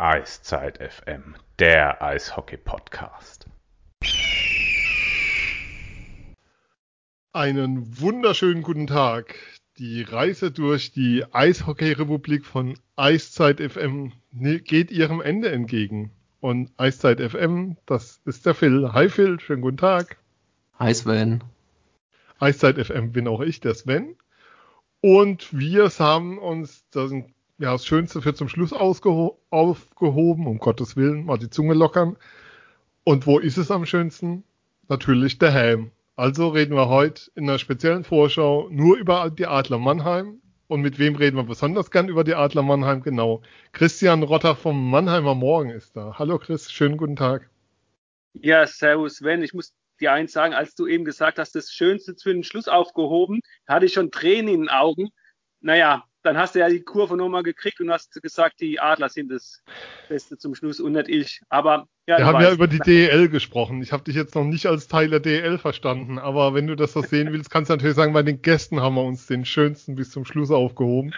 Eiszeit FM, der Eishockey-Podcast. Einen wunderschönen guten Tag. Die Reise durch die Eishockey-Republik von Eiszeit FM geht ihrem Ende entgegen. Und Eiszeit FM, das ist der Phil. Hi Phil, schönen guten Tag. Hi Sven. Eiszeit FM bin auch ich, der Sven. Und wir haben uns das, ja, das Schönste für zum Schluss aufgehoben, um Gottes Willen, mal die Zunge lockern. Und wo ist es am schönsten? Natürlich der Helm. Also reden wir heute in einer speziellen Vorschau nur über die Adler Mannheim. Und mit wem reden wir besonders gern über die Adler Mannheim? Genau. Christian Rotter vom Mannheimer Morgen ist da. Hallo Chris, schönen guten Tag. Ja, servus Sven. Ich muss dir eins sagen, als du eben gesagt hast, das Schönste für den Schluss aufgehoben, hatte ich schon Tränen in den Augen. Naja, dann hast du ja die Kurve nochmal gekriegt und hast gesagt, die Adler sind das Beste zum Schluss und nicht ich. Aber ja, wir haben weißt. ja über die DEL gesprochen. Ich habe dich jetzt noch nicht als Teil der DEL verstanden, aber wenn du das so sehen willst, kannst du natürlich sagen, bei den Gästen haben wir uns den schönsten bis zum Schluss aufgehoben.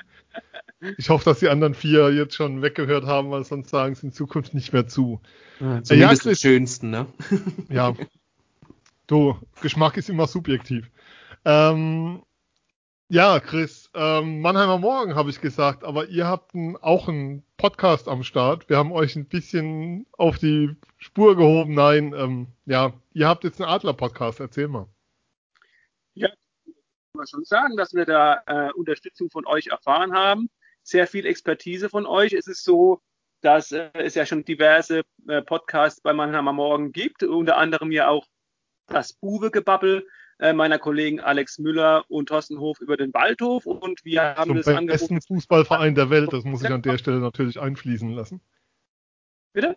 Ich hoffe, dass die anderen vier jetzt schon weggehört haben, weil sonst sagen sie in Zukunft nicht mehr zu. Ja, zumindest ja, den schönsten, ne? ja, Du, Geschmack ist immer subjektiv. Ähm, ja, Chris, ähm, Mannheimer Morgen habe ich gesagt, aber ihr habt ein, auch einen Podcast am Start. Wir haben euch ein bisschen auf die Spur gehoben. Nein, ähm, ja, ihr habt jetzt einen Adler-Podcast. Erzähl mal. Ja, kann man schon sagen, dass wir da äh, Unterstützung von euch erfahren haben. Sehr viel Expertise von euch. Es ist so, dass äh, es ja schon diverse äh, Podcasts bei Mannheimer Morgen gibt, unter anderem ja auch das Buwe-Gebabbel äh, meiner Kollegen Alex Müller und Thorsten Hof über den Waldhof und wir haben Zum das Zum besten Fußballverein der Welt, das muss ich an der Stelle natürlich einfließen lassen. Bitte?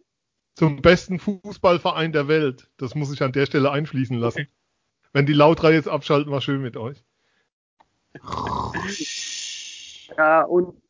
Zum besten Fußballverein der Welt, das muss ich an der Stelle einfließen lassen. Okay. Wenn die Lautrei jetzt abschalten, war schön mit euch. Ja, und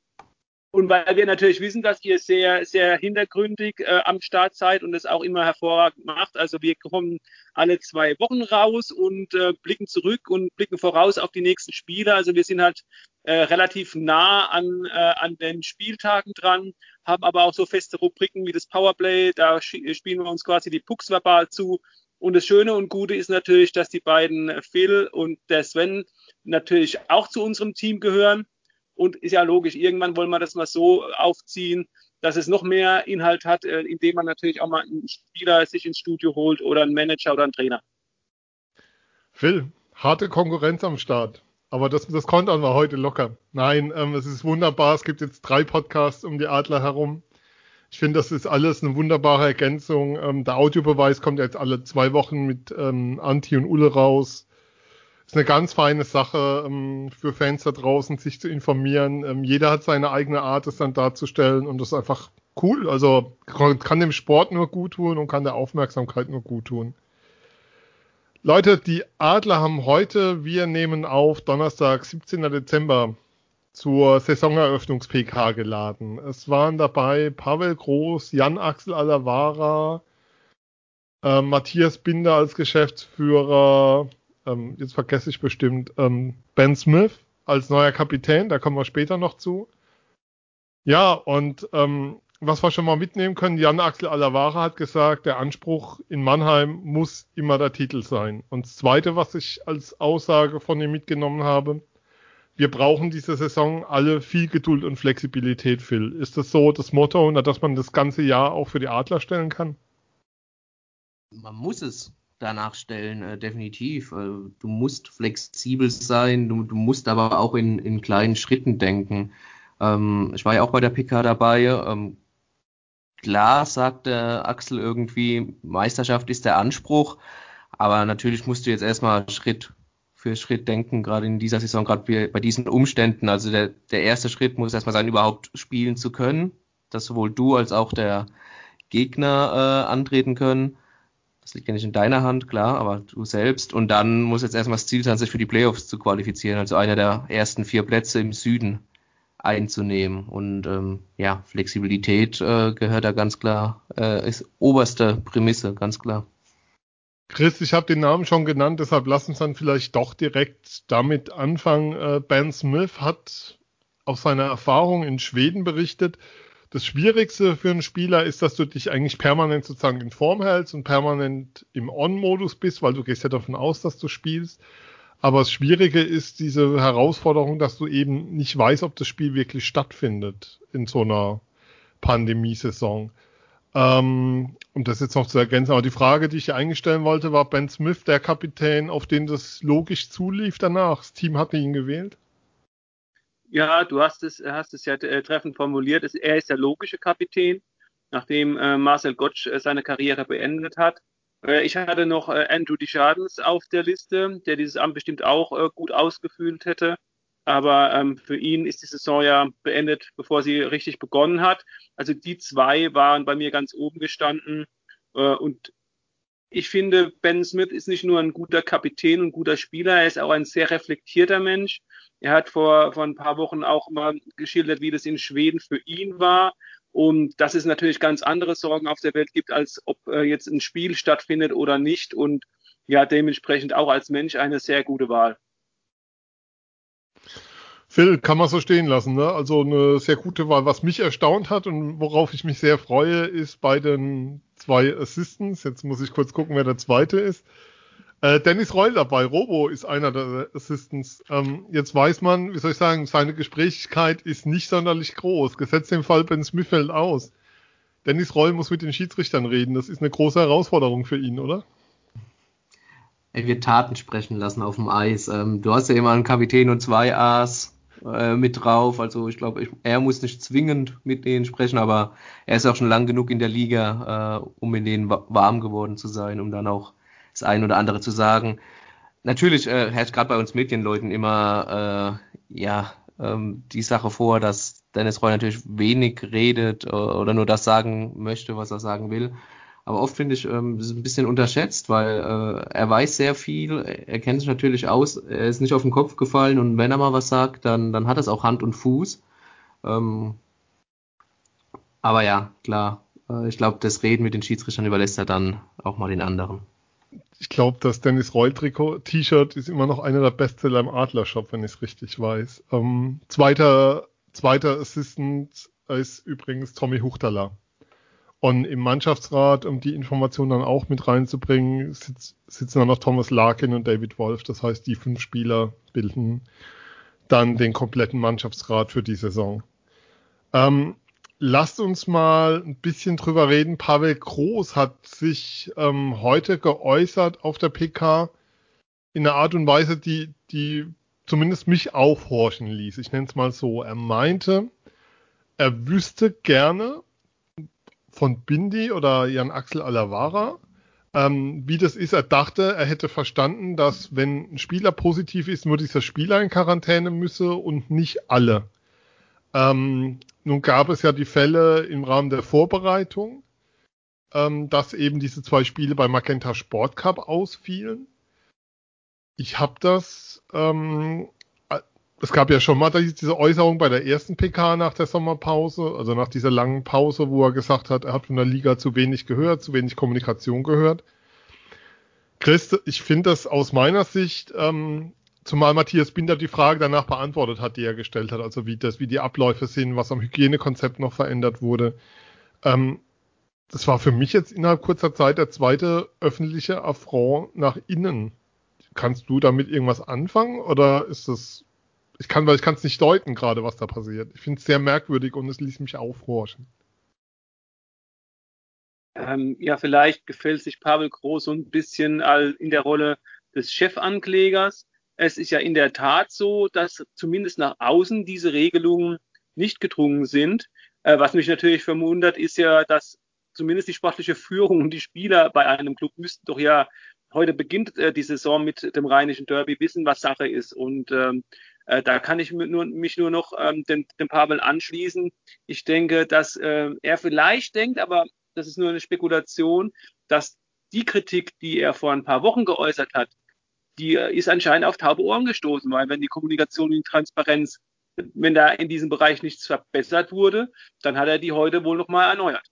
und weil wir natürlich wissen, dass ihr sehr, sehr hintergründig äh, am Start seid und es auch immer hervorragend macht. Also wir kommen alle zwei Wochen raus und äh, blicken zurück und blicken voraus auf die nächsten Spiele. Also wir sind halt äh, relativ nah an, äh, an den Spieltagen dran, haben aber auch so feste Rubriken wie das Powerplay. Da spielen wir uns quasi die Pucks verbal zu. Und das Schöne und Gute ist natürlich, dass die beiden Phil und der Sven natürlich auch zu unserem Team gehören und ist ja logisch, irgendwann wollen wir das mal so aufziehen, dass es noch mehr Inhalt hat, äh, indem man natürlich auch mal einen Spieler sich ins Studio holt oder einen Manager oder einen Trainer. Phil, harte Konkurrenz am Start. Aber das, das kontern wir heute locker. Nein, ähm, es ist wunderbar. Es gibt jetzt drei Podcasts um die Adler herum. Ich finde, das ist alles eine wunderbare Ergänzung. Ähm, der Audiobeweis kommt jetzt alle zwei Wochen mit ähm, Anti und Ulle raus ist eine ganz feine Sache ähm, für Fans da draußen, sich zu informieren. Ähm, jeder hat seine eigene Art, es dann darzustellen und das ist einfach cool. Also kann dem Sport nur gut tun und kann der Aufmerksamkeit nur gut tun. Leute, die Adler haben heute, wir nehmen auf Donnerstag, 17. Dezember, zur Saisoneröffnungs-PK geladen. Es waren dabei Pavel Groß, Jan Axel Alavara, äh, Matthias Binder als Geschäftsführer, ähm, jetzt vergesse ich bestimmt, ähm, Ben Smith als neuer Kapitän, da kommen wir später noch zu. Ja, und ähm, was wir schon mal mitnehmen können, Jan Axel Alavara hat gesagt, der Anspruch in Mannheim muss immer der Titel sein. Und das Zweite, was ich als Aussage von ihm mitgenommen habe, wir brauchen diese Saison alle viel Geduld und Flexibilität, Phil. Ist das so das Motto, dass man das ganze Jahr auch für die Adler stellen kann? Man muss es danach stellen, äh, definitiv. Äh, du musst flexibel sein, du, du musst aber auch in, in kleinen Schritten denken. Ähm, ich war ja auch bei der PK dabei. Ähm, klar sagte Axel irgendwie, Meisterschaft ist der Anspruch, aber natürlich musst du jetzt erstmal Schritt für Schritt denken, gerade in dieser Saison, gerade bei diesen Umständen. Also der, der erste Schritt muss erstmal sein, überhaupt spielen zu können, dass sowohl du als auch der Gegner äh, antreten können. Das liegt ja nicht in deiner Hand, klar, aber du selbst. Und dann muss jetzt erstmal das Ziel sein, sich für die Playoffs zu qualifizieren, also einer der ersten vier Plätze im Süden einzunehmen. Und ähm, ja, Flexibilität äh, gehört da ganz klar, äh, ist oberste Prämisse, ganz klar. Chris, ich habe den Namen schon genannt, deshalb lass uns dann vielleicht doch direkt damit anfangen. Äh, ben Smith hat aus seiner Erfahrung in Schweden berichtet, das Schwierigste für einen Spieler ist, dass du dich eigentlich permanent sozusagen in Form hältst und permanent im On-Modus bist, weil du gehst ja davon aus, dass du spielst. Aber das Schwierige ist diese Herausforderung, dass du eben nicht weißt, ob das Spiel wirklich stattfindet in so einer Pandemiesaison. Ähm, um das jetzt noch zu ergänzen, aber die Frage, die ich eingestellen wollte, war Ben Smith der Kapitän, auf den das logisch zulief danach? Das Team hatte ihn gewählt? Ja, du hast es, hast es ja äh, treffend formuliert. Er ist der logische Kapitän, nachdem äh, Marcel Gottsch äh, seine Karriere beendet hat. Äh, ich hatte noch äh, Andrew Deschardens auf der Liste, der dieses Amt bestimmt auch äh, gut ausgefüllt hätte. Aber ähm, für ihn ist die Saison ja beendet, bevor sie richtig begonnen hat. Also die zwei waren bei mir ganz oben gestanden. Äh, und ich finde, Ben Smith ist nicht nur ein guter Kapitän und guter Spieler, er ist auch ein sehr reflektierter Mensch. Er hat vor, vor ein paar Wochen auch mal geschildert, wie das in Schweden für ihn war. Und dass es natürlich ganz andere Sorgen auf der Welt gibt, als ob äh, jetzt ein Spiel stattfindet oder nicht. Und ja, dementsprechend auch als Mensch eine sehr gute Wahl. Phil, kann man so stehen lassen, ne? Also eine sehr gute Wahl. Was mich erstaunt hat und worauf ich mich sehr freue, ist bei den zwei Assistants. Jetzt muss ich kurz gucken, wer der zweite ist. Äh, Dennis Reul dabei, Robo ist einer der Assistants. Ähm, jetzt weiß man, wie soll ich sagen, seine Gesprächigkeit ist nicht sonderlich groß. Gesetzt den Fall, Ben Smith fällt aus. Dennis Reul muss mit den Schiedsrichtern reden. Das ist eine große Herausforderung für ihn, oder? Er wird Taten sprechen lassen auf dem Eis. Ähm, du hast ja immer einen Kapitän und zwei A's äh, mit drauf. Also ich glaube, er muss nicht zwingend mit denen sprechen, aber er ist auch schon lang genug in der Liga, äh, um in denen warm geworden zu sein, um dann auch das ein oder andere zu sagen. Natürlich äh, herrscht gerade bei uns Medienleuten immer äh, ja ähm, die Sache vor, dass Dennis Roy natürlich wenig redet äh, oder nur das sagen möchte, was er sagen will. Aber oft finde ich, ähm, das ist ein bisschen unterschätzt, weil äh, er weiß sehr viel, er kennt sich natürlich aus, er ist nicht auf den Kopf gefallen und wenn er mal was sagt, dann, dann hat es auch Hand und Fuß. Ähm, aber ja, klar, äh, ich glaube, das Reden mit den Schiedsrichtern überlässt er dann auch mal den anderen ich glaube, das Dennis Reul Trikot T-Shirt ist immer noch einer der Bestseller im Adler Shop, wenn ich es richtig weiß. Ähm, zweiter, zweiter Assistant ist übrigens Tommy Huchtala. Und im Mannschaftsrat, um die Information dann auch mit reinzubringen, sitz, sitzen dann noch Thomas Larkin und David Wolf. Das heißt, die fünf Spieler bilden dann den kompletten Mannschaftsrat für die Saison. Ähm, lasst uns mal ein bisschen drüber reden. Pavel Groß hat sich ähm, heute geäußert auf der PK in einer Art und Weise, die, die zumindest mich aufhorchen ließ. Ich nenne es mal so. Er meinte, er wüsste gerne von Bindi oder Jan Axel Alavara, ähm, wie das ist. Er dachte, er hätte verstanden, dass wenn ein Spieler positiv ist, nur dieser Spieler in Quarantäne müsse und nicht alle. Ähm, nun gab es ja die Fälle im Rahmen der Vorbereitung, ähm, dass eben diese zwei Spiele bei Magenta Sport Cup ausfielen. Ich habe das, ähm, äh, es gab ja schon mal diese Äußerung bei der ersten PK nach der Sommerpause, also nach dieser langen Pause, wo er gesagt hat, er hat von der Liga zu wenig gehört, zu wenig Kommunikation gehört. Chris, ich finde das aus meiner Sicht ähm, Zumal Matthias Binder die Frage danach beantwortet hat, die er gestellt hat, also wie das, wie die Abläufe sind, was am Hygienekonzept noch verändert wurde. Ähm, das war für mich jetzt innerhalb kurzer Zeit der zweite öffentliche Affront nach innen. Kannst du damit irgendwas anfangen oder ist das, ich kann, weil ich es nicht deuten gerade, was da passiert. Ich finde es sehr merkwürdig und es ließ mich aufhorchen. Ähm, ja, vielleicht gefällt sich Pavel Groß so ein bisschen in der Rolle des Chefanklägers. Es ist ja in der Tat so, dass zumindest nach außen diese Regelungen nicht gedrungen sind. Äh, was mich natürlich verwundert, ist ja, dass zumindest die sportliche Führung und die Spieler bei einem Club müssten doch ja heute beginnt äh, die Saison mit dem rheinischen Derby wissen, was Sache ist. Und ähm, äh, da kann ich nur, mich nur noch ähm, dem, dem Pavel anschließen. Ich denke, dass äh, er vielleicht denkt, aber das ist nur eine Spekulation, dass die Kritik, die er vor ein paar Wochen geäußert hat, die ist anscheinend auf taube Ohren gestoßen, weil wenn die Kommunikation und die Transparenz, wenn da in diesem Bereich nichts verbessert wurde, dann hat er die heute wohl nochmal erneuert.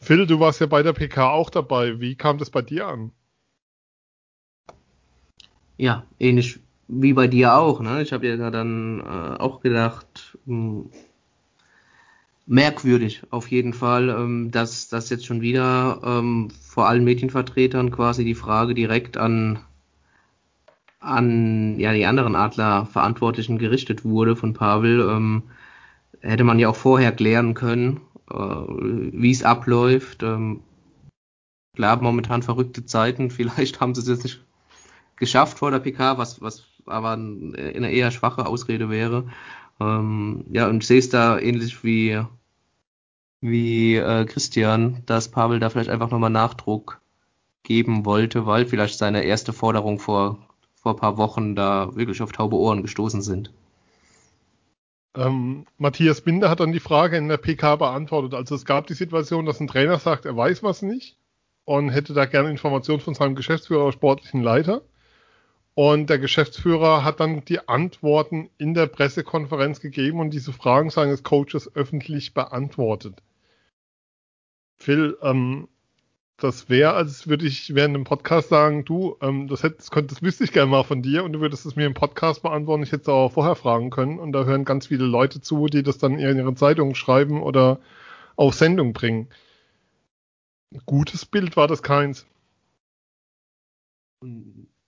Phil, du warst ja bei der PK auch dabei. Wie kam das bei dir an? Ja, ähnlich wie bei dir auch. Ne? Ich habe ja dann äh, auch gedacht, mh, hm, merkwürdig auf jeden Fall, ähm, dass das jetzt schon wieder ähm, vor allen Medienvertretern quasi die Frage direkt an an ja die anderen Adler-Verantwortlichen gerichtet wurde von Pavel. Ähm, hätte man ja auch vorher klären können, äh, wie es abläuft. Ähm, klar, momentan verrückte Zeiten. Vielleicht haben sie es jetzt nicht geschafft vor der PK, was, was aber eine eher schwache Ausrede wäre. Ähm, ja, und ich sehe es da ähnlich wie, wie äh, Christian, dass Pavel da vielleicht einfach nochmal Nachdruck geben wollte, weil vielleicht seine erste Forderung vor, vor ein paar Wochen da wirklich auf taube Ohren gestoßen sind. Ähm, Matthias Binder hat dann die Frage in der PK beantwortet. Also es gab die Situation, dass ein Trainer sagt, er weiß was nicht und hätte da gerne Informationen von seinem Geschäftsführer oder sportlichen Leiter. Und der Geschäftsführer hat dann die Antworten in der Pressekonferenz gegeben und diese Fragen seines Coaches öffentlich beantwortet. Phil, ähm, das wäre, als würde ich während dem Podcast sagen, du, ähm, das, hätte, das, könnte, das wüsste ich gerne mal von dir und du würdest es mir im Podcast beantworten. Ich hätte es auch vorher fragen können und da hören ganz viele Leute zu, die das dann in ihre Zeitung schreiben oder auf Sendung bringen. gutes Bild war das keins.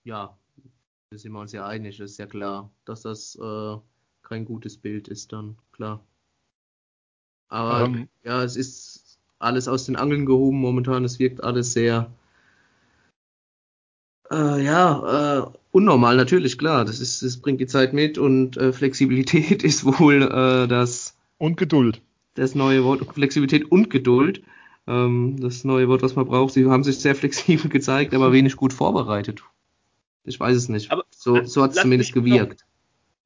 Ja, da sind wir uns ja einig, ist ja klar, dass das äh, kein gutes Bild ist dann, klar. Aber um, ähm. ja, es ist alles aus den Angeln gehoben momentan, es wirkt alles sehr äh, ja, äh, unnormal, natürlich, klar. Das ist, das bringt die Zeit mit und äh, Flexibilität ist wohl äh, das. Und Geduld. Das neue Wort, Flexibilität und Geduld. Ähm, das neue Wort, was man braucht. Sie haben sich sehr flexibel gezeigt, aber wenig gut vorbereitet. Ich weiß es nicht. Aber so, so hat es zumindest gewirkt. Noch,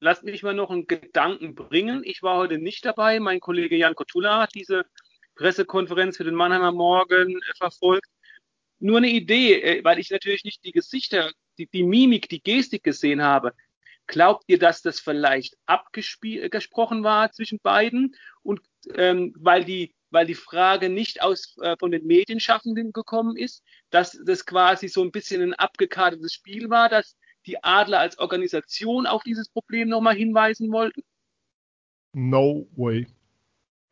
lass mich mal noch einen Gedanken bringen. Ich war heute nicht dabei. Mein Kollege Jan Kotula hat diese Pressekonferenz für den Mannheimer Morgen äh, verfolgt. Nur eine Idee, äh, weil ich natürlich nicht die Gesichter, die, die Mimik, die Gestik gesehen habe. Glaubt ihr, dass das vielleicht abgesprochen äh, war zwischen beiden? Und ähm, weil die weil die Frage nicht aus, äh, von den Medienschaffenden gekommen ist, dass das quasi so ein bisschen ein abgekartetes Spiel war, dass die Adler als Organisation auf dieses Problem nochmal hinweisen wollten? No way.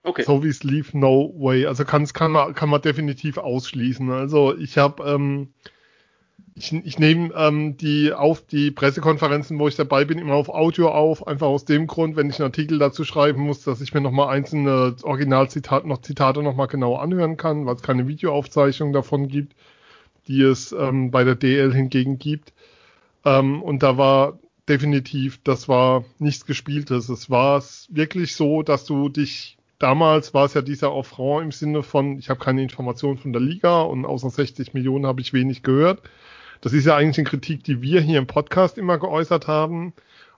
Okay. So wie es lief, no way. Also kann, kann, man, kann man definitiv ausschließen. Also ich habe ähm, ich, ich nehme ähm, die auf die Pressekonferenzen, wo ich dabei bin, immer auf Audio auf, einfach aus dem Grund, wenn ich einen Artikel dazu schreiben muss, dass ich mir nochmal einzelne Originalzitate noch Zitate nochmal genau anhören kann, weil es keine Videoaufzeichnung davon gibt, die es ähm, bei der DL hingegen gibt. Ähm, und da war definitiv, das war nichts Gespieltes. Es war wirklich so, dass du dich damals war es ja dieser Affront im Sinne von, ich habe keine Informationen von der Liga und außer 60 Millionen habe ich wenig gehört. Das ist ja eigentlich eine Kritik, die wir hier im Podcast immer geäußert haben.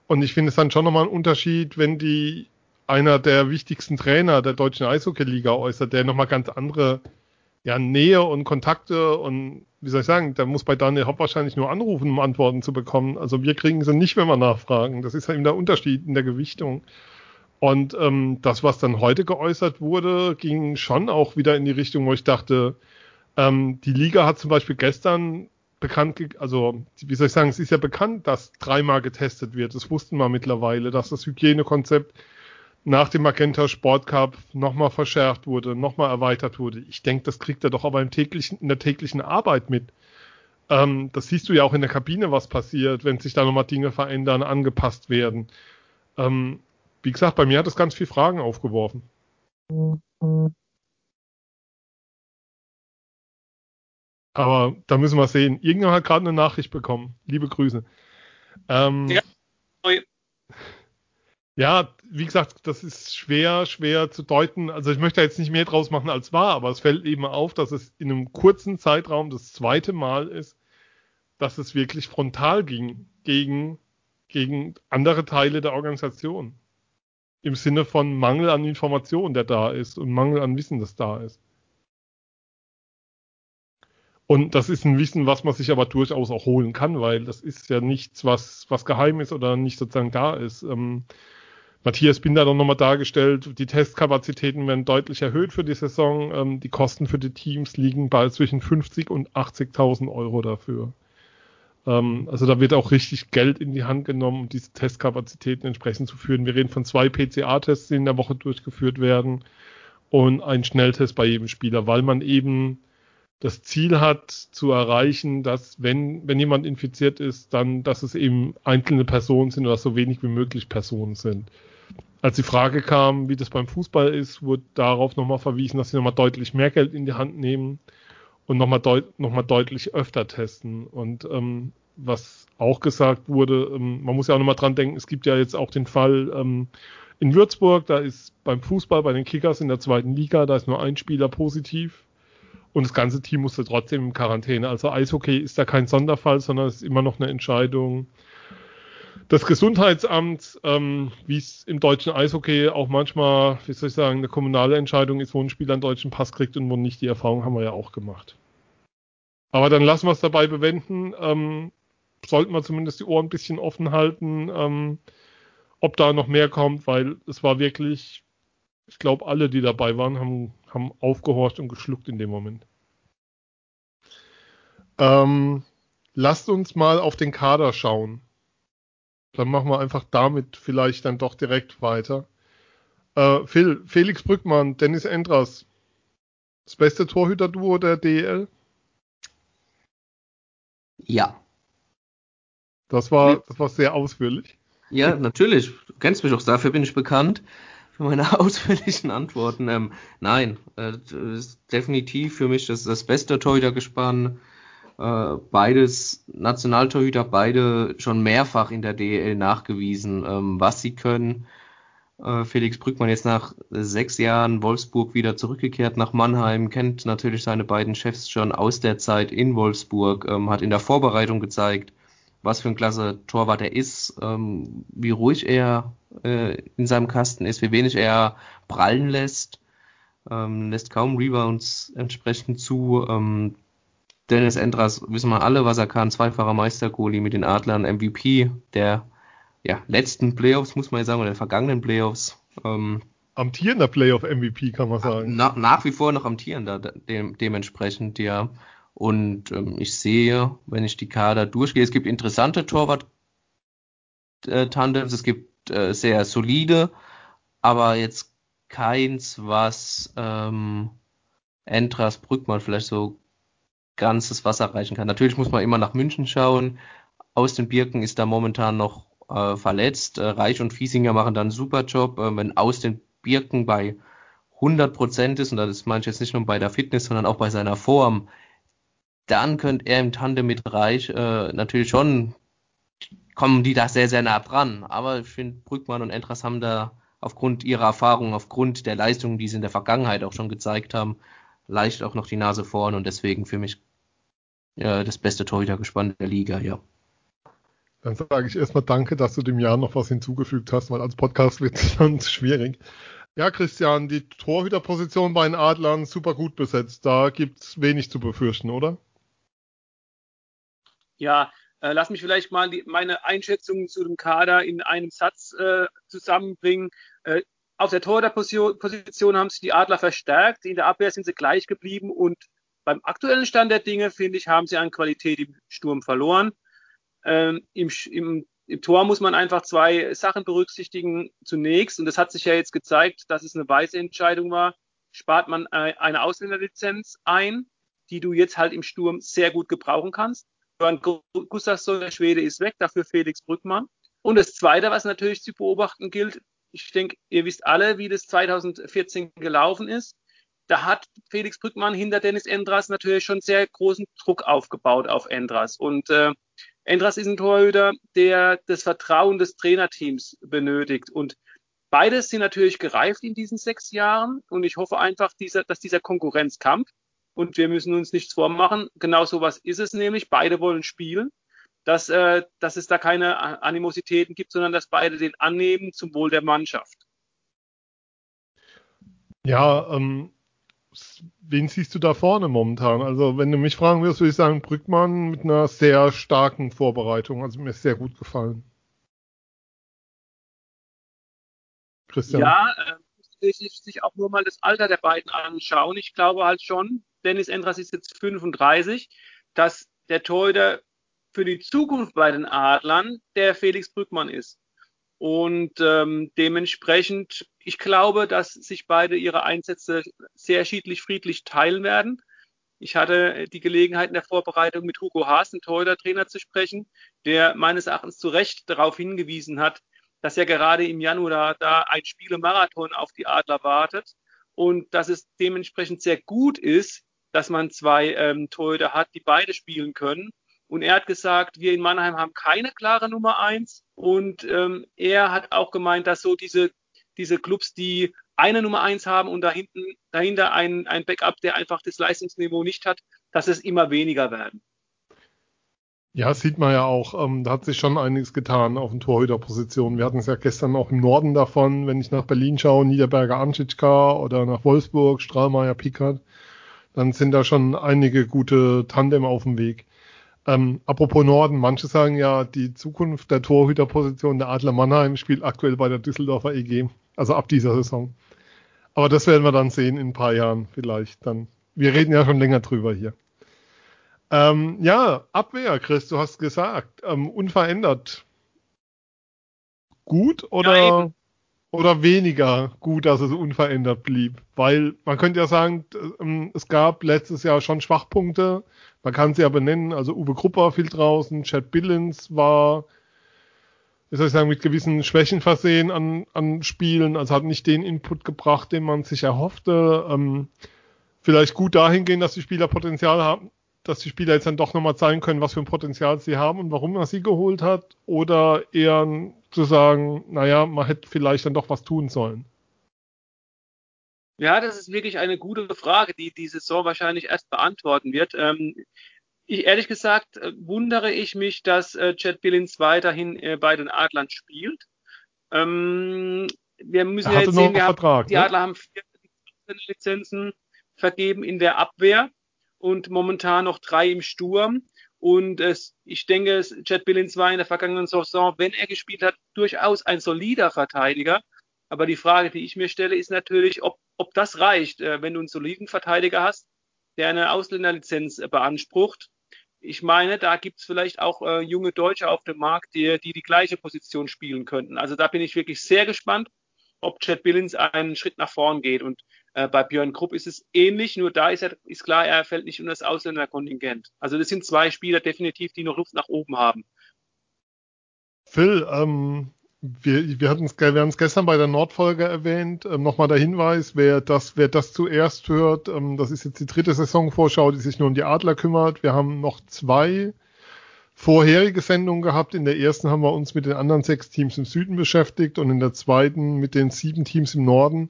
Und ich finde es dann schon nochmal ein Unterschied, wenn die einer der wichtigsten Trainer der deutschen Eishockey-Liga äußert, der nochmal ganz andere ja, Nähe und Kontakte und wie soll ich sagen, der muss bei Daniel Hopp wahrscheinlich nur anrufen, um Antworten zu bekommen. Also wir kriegen sie nicht, wenn wir nachfragen. Das ist ja eben der Unterschied in der Gewichtung. Und ähm, das, was dann heute geäußert wurde, ging schon auch wieder in die Richtung, wo ich dachte, ähm, die Liga hat zum Beispiel gestern bekannt, also wie soll ich sagen, es ist ja bekannt, dass dreimal getestet wird. Das wussten wir mittlerweile, dass das Hygienekonzept nach dem Magenta Sport Cup nochmal verschärft wurde, nochmal erweitert wurde. Ich denke, das kriegt er doch aber im täglichen, in der täglichen Arbeit mit. Ähm, das siehst du ja auch in der Kabine, was passiert, wenn sich da nochmal Dinge verändern, angepasst werden. Ähm, wie gesagt, bei mir hat es ganz viele Fragen aufgeworfen. Aber da müssen wir sehen. Irgendjemand hat gerade eine Nachricht bekommen. Liebe Grüße. Ähm, ja. ja, wie gesagt, das ist schwer, schwer zu deuten. Also ich möchte jetzt nicht mehr draus machen als wahr, aber es fällt eben auf, dass es in einem kurzen Zeitraum das zweite Mal ist, dass es wirklich frontal ging gegen, gegen andere Teile der Organisation. Im Sinne von Mangel an Informationen, der da ist und Mangel an Wissen, das da ist. Und das ist ein Wissen, was man sich aber durchaus auch holen kann, weil das ist ja nichts, was, was geheim ist oder nicht sozusagen da ist. Ähm, Matthias Binder dann nochmal dargestellt, die Testkapazitäten werden deutlich erhöht für die Saison. Ähm, die Kosten für die Teams liegen bei zwischen 50 und 80.000 Euro dafür. Ähm, also da wird auch richtig Geld in die Hand genommen, um diese Testkapazitäten entsprechend zu führen. Wir reden von zwei PCA-Tests, die in der Woche durchgeführt werden und einen Schnelltest bei jedem Spieler, weil man eben das Ziel hat zu erreichen, dass wenn, wenn jemand infiziert ist, dann, dass es eben einzelne Personen sind oder so wenig wie möglich Personen sind. Als die Frage kam, wie das beim Fußball ist, wurde darauf nochmal verwiesen, dass sie nochmal deutlich mehr Geld in die Hand nehmen und nochmal deut noch deutlich öfter testen. Und ähm, was auch gesagt wurde, ähm, man muss ja auch nochmal dran denken, es gibt ja jetzt auch den Fall ähm, in Würzburg, da ist beim Fußball, bei den Kickers in der zweiten Liga, da ist nur ein Spieler positiv und das ganze Team musste trotzdem in Quarantäne. Also Eishockey ist da kein Sonderfall, sondern es ist immer noch eine Entscheidung des Gesundheitsamts, ähm, wie es im deutschen Eishockey auch manchmal, wie soll ich sagen, eine kommunale Entscheidung ist, wo ein Spieler einen deutschen Pass kriegt und wo nicht. Die Erfahrung haben wir ja auch gemacht. Aber dann lassen wir es dabei bewenden. Ähm, sollten wir zumindest die Ohren ein bisschen offen halten, ähm, ob da noch mehr kommt, weil es war wirklich, ich glaube, alle, die dabei waren, haben haben aufgehorcht und geschluckt in dem Moment. Ähm, lasst uns mal auf den Kader schauen. Dann machen wir einfach damit vielleicht dann doch direkt weiter. Äh, Phil, Felix Brückmann, Dennis Endras. Das beste Torhüter-Duo der DL? Ja. Das war, das war sehr ausführlich. Ja, natürlich. Du kennst mich auch, dafür bin ich bekannt für meine ausführlichen Antworten. Ähm, nein, äh, ist definitiv für mich das, das beste Torhütergespann. Äh, beides Nationaltorhüter, beide schon mehrfach in der DEL nachgewiesen, ähm, was sie können. Äh, Felix Brückmann jetzt nach sechs Jahren Wolfsburg wieder zurückgekehrt nach Mannheim, kennt natürlich seine beiden Chefs schon aus der Zeit in Wolfsburg, ähm, hat in der Vorbereitung gezeigt, was für ein klasse Torwart er ist, ähm, wie ruhig er äh, in seinem Kasten ist, wie wenig er prallen lässt, ähm, lässt kaum Rebounds entsprechend zu. Ähm, Dennis Endras wissen wir alle, was er kann, zweifacher Meistergoalie mit den Adlern, MVP der ja, letzten Playoffs, muss man ja sagen, oder der vergangenen Playoffs. Ähm, amtierender Playoff-MVP, kann man sagen. Na, nach wie vor noch amtierender, de dementsprechend, ja. Und ähm, ich sehe, wenn ich die Kader durchgehe, es gibt interessante Torwart-Tandems, es gibt äh, sehr solide, aber jetzt keins, was ähm, Entras Brückmann vielleicht so ganzes Wasser reichen kann. Natürlich muss man immer nach München schauen. Aus den Birken ist da momentan noch äh, verletzt. Äh, Reich und Fiesinger machen dann einen super Job. Äh, wenn aus den Birken bei 100 Prozent ist, und das meine ich jetzt nicht nur bei der Fitness, sondern auch bei seiner Form, dann könnte er im Tandem mit Reich äh, natürlich schon, kommen die da sehr, sehr nah dran. Aber ich finde, Brückmann und Entras haben da aufgrund ihrer Erfahrung, aufgrund der Leistungen, die sie in der Vergangenheit auch schon gezeigt haben, leicht auch noch die Nase vorn und deswegen für mich äh, das beste Torhütergespann der Liga, ja. Dann sage ich erstmal danke, dass du dem Jahr noch was hinzugefügt hast, weil als Podcast wird es dann schwierig. Ja, Christian, die Torhüterposition bei den Adlern super gut besetzt. Da gibt es wenig zu befürchten, oder? Ja, äh, lass mich vielleicht mal die, meine Einschätzung zu dem Kader in einem Satz äh, zusammenbringen. Äh, auf der Torhüterposition haben sich die Adler verstärkt, in der Abwehr sind sie gleich geblieben und beim aktuellen Stand der Dinge, finde ich, haben sie an Qualität im Sturm verloren. Ähm, im, im, Im Tor muss man einfach zwei Sachen berücksichtigen. Zunächst, und das hat sich ja jetzt gezeigt, dass es eine weise Entscheidung war, spart man äh, eine Ausländerlizenz ein, die du jetzt halt im Sturm sehr gut gebrauchen kannst. Johann Gustafsson, der Schwede, ist weg, dafür Felix Brückmann. Und das Zweite, was natürlich zu beobachten gilt, ich denke, ihr wisst alle, wie das 2014 gelaufen ist. Da hat Felix Brückmann hinter Dennis Endras natürlich schon sehr großen Druck aufgebaut auf Endras. Und äh, Endras ist ein Torhüter, der das Vertrauen des Trainerteams benötigt. Und beides sind natürlich gereift in diesen sechs Jahren. Und ich hoffe einfach, dieser, dass dieser Konkurrenzkampf und wir müssen uns nichts vormachen. Genau so was ist es nämlich. Beide wollen spielen. Dass, äh, dass es da keine Animositäten gibt, sondern dass beide den annehmen zum Wohl der Mannschaft. Ja, ähm, wen siehst du da vorne momentan? Also, wenn du mich fragen würdest, würde ich sagen, Brückmann mit einer sehr starken Vorbereitung. Also, mir ist sehr gut gefallen. Christian. Ja, äh, sich auch nur mal das Alter der beiden anschauen. Ich glaube halt schon, Dennis Endras ist jetzt 35, dass der Torhüter für die Zukunft bei den Adlern der Felix Brückmann ist. Und ähm, dementsprechend ich glaube, dass sich beide ihre Einsätze sehr schiedlich friedlich teilen werden. Ich hatte die Gelegenheit in der Vorbereitung mit Hugo Haas, dem Torhüter-Trainer, zu sprechen, der meines Erachtens zu Recht darauf hingewiesen hat, dass ja gerade im Januar da ein Spielemarathon auf die Adler wartet und dass es dementsprechend sehr gut ist, dass man zwei ähm, Torhüter hat, die beide spielen können. Und er hat gesagt, wir in Mannheim haben keine klare Nummer eins. Und ähm, er hat auch gemeint, dass so diese, diese Clubs, die eine Nummer eins haben und dahinten, dahinter ein, ein Backup, der einfach das Leistungsniveau nicht hat, dass es immer weniger werden. Ja, sieht man ja auch. Ähm, da hat sich schon einiges getan auf den Torhüterpositionen. Wir hatten es ja gestern auch im Norden davon, wenn ich nach Berlin schaue, Niederberger Anschitschka oder nach Wolfsburg, Strahlmeier Pickard, dann sind da schon einige gute Tandem auf dem Weg. Ähm, apropos Norden, manche sagen ja, die Zukunft der Torhüterposition der Adler Mannheim spielt aktuell bei der Düsseldorfer EG, also ab dieser Saison. Aber das werden wir dann sehen in ein paar Jahren vielleicht. Dann, wir reden ja schon länger drüber hier. Ähm, ja, Abwehr, Chris, du hast gesagt, ähm, unverändert. Gut oder, ja, oder weniger gut, dass es unverändert blieb? Weil man könnte ja sagen, ähm, es gab letztes Jahr schon Schwachpunkte. Man kann sie ja benennen. Also Uwe Grupper fiel draußen, Chad Billens war, wie soll ich sagen, mit gewissen Schwächen versehen an, an Spielen. Also hat nicht den Input gebracht, den man sich erhoffte. Ähm, vielleicht gut dahingehend, dass die Spieler Potenzial haben, dass die Spieler jetzt dann doch nochmal zeigen können, was für ein Potenzial sie haben und warum er sie geholt hat, oder eher zu sagen, naja, man hätte vielleicht dann doch was tun sollen? Ja, das ist wirklich eine gute Frage, die die Saison wahrscheinlich erst beantworten wird. Ähm, ich, ehrlich gesagt äh, wundere ich mich, dass äh, Chad Billings weiterhin äh, bei den Adlern spielt. Ähm, wir müssen ja jetzt sehen, wir haben, die ne? Adler haben vier Lizenzen vergeben in der Abwehr und momentan noch drei im Sturm. Und es, ich denke, Chad Billings war in der vergangenen Saison, wenn er gespielt hat, durchaus ein solider Verteidiger. Aber die Frage, die ich mir stelle, ist natürlich, ob, ob das reicht, äh, wenn du einen soliden Verteidiger hast, der eine Ausländerlizenz äh, beansprucht. Ich meine, da gibt es vielleicht auch äh, junge Deutsche auf dem Markt, die, die die gleiche Position spielen könnten. Also da bin ich wirklich sehr gespannt, ob Chad Billings einen Schritt nach vorn geht. Und äh, bei Björn Krupp ist es ähnlich, nur da ist, er, ist klar, er fällt nicht unter das Ausländerkontingent. Also das sind zwei Spieler definitiv, die noch Luft nach oben haben. Phil, ähm, wir, wir hatten es gestern bei der Nordfolge erwähnt. Ähm, Nochmal der Hinweis, wer das, wer das zuerst hört, ähm, das ist jetzt die dritte Saisonvorschau, die sich nur um die Adler kümmert. Wir haben noch zwei vorherige Sendungen gehabt. In der ersten haben wir uns mit den anderen sechs Teams im Süden beschäftigt und in der zweiten mit den sieben Teams im Norden.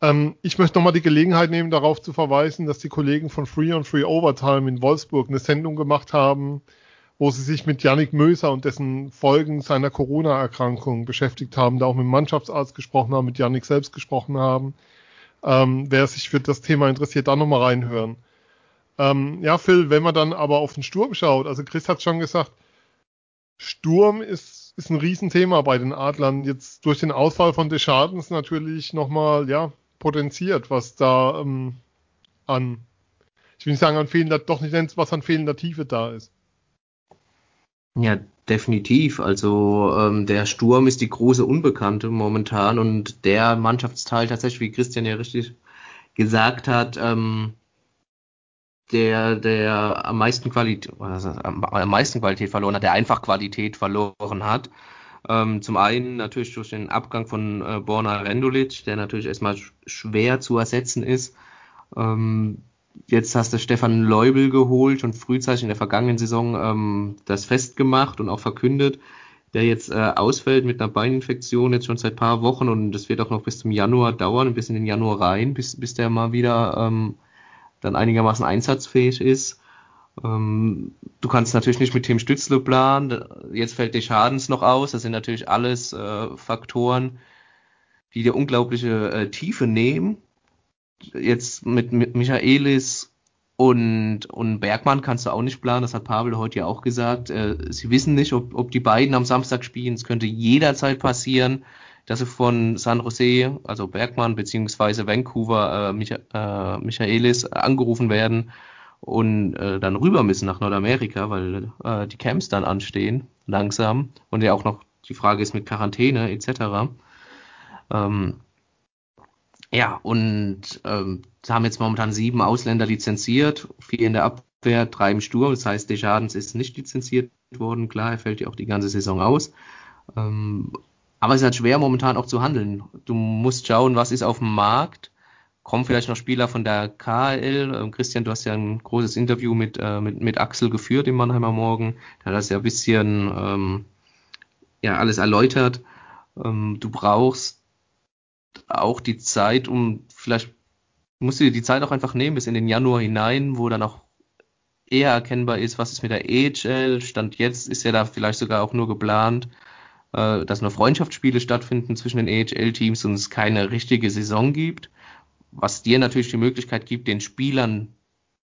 Ähm, ich möchte nochmal die Gelegenheit nehmen, darauf zu verweisen, dass die Kollegen von Free on Free Overtime in Wolfsburg eine Sendung gemacht haben, wo sie sich mit Yannick Möser und dessen Folgen seiner Corona-Erkrankung beschäftigt haben, da auch mit dem Mannschaftsarzt gesprochen haben, mit Yannick selbst gesprochen haben. Ähm, wer sich für das Thema interessiert, da nochmal reinhören. Ähm, ja, Phil, wenn man dann aber auf den Sturm schaut, also Chris hat schon gesagt, Sturm ist, ist ein Riesenthema bei den Adlern. Jetzt durch den Ausfall von Deschadens natürlich nochmal, ja, potenziert, was da ähm, an, ich will nicht sagen an fehlender, doch nicht was an fehlender Tiefe da ist. Ja, definitiv. Also ähm, der Sturm ist die große Unbekannte momentan und der Mannschaftsteil tatsächlich, wie Christian ja richtig gesagt hat, ähm, der, der am meisten Qualität, am, meisten Qualität verloren hat, der einfach Qualität verloren hat. Ähm, zum einen natürlich durch den Abgang von äh, Borna Rendulic, der natürlich erstmal schwer zu ersetzen ist. Ähm, jetzt hast du Stefan Leubel geholt und frühzeitig in der vergangenen Saison ähm, das festgemacht und auch verkündet, der jetzt äh, ausfällt mit einer Beininfektion jetzt schon seit paar Wochen und das wird auch noch bis zum Januar dauern, bis in den Januar rein, bis, bis der mal wieder ähm, dann einigermaßen einsatzfähig ist. Ähm, du kannst natürlich nicht mit Tim Stützle planen. Jetzt fällt dir Schadens noch aus. Das sind natürlich alles äh, Faktoren, die dir unglaubliche äh, Tiefe nehmen. Jetzt mit, mit Michaelis und, und Bergmann kannst du auch nicht planen. Das hat Pavel heute ja auch gesagt. Äh, sie wissen nicht, ob, ob die beiden am Samstag spielen. Es könnte jederzeit passieren, dass sie von San Jose, also Bergmann beziehungsweise Vancouver, äh, Micha äh, Michaelis angerufen werden und äh, dann rüber müssen nach Nordamerika, weil äh, die Camps dann anstehen, langsam. Und ja auch noch die Frage ist mit Quarantäne etc. Ähm, Ja, und ähm, haben jetzt momentan sieben Ausländer lizenziert, vier in der Abwehr, drei im Sturm. Das heißt, Desjardins ist nicht lizenziert worden. Klar, er fällt ja auch die ganze Saison aus. Ähm, aber es ist halt schwer momentan auch zu handeln. Du musst schauen, was ist auf dem Markt. Kommen vielleicht noch Spieler von der KL. Ähm, Christian, du hast ja ein großes Interview mit, äh, mit, mit Axel geführt im Mannheimer Morgen. Da hat das ja ein bisschen ähm, ja, alles erläutert. Ähm, du brauchst auch die Zeit, um vielleicht musst du dir die Zeit auch einfach nehmen bis in den Januar hinein, wo dann auch eher erkennbar ist, was ist mit der EHL. Stand jetzt ist ja da vielleicht sogar auch nur geplant, äh, dass nur Freundschaftsspiele stattfinden zwischen den EHL-Teams und es keine richtige Saison gibt. Was dir natürlich die Möglichkeit gibt, den Spielern,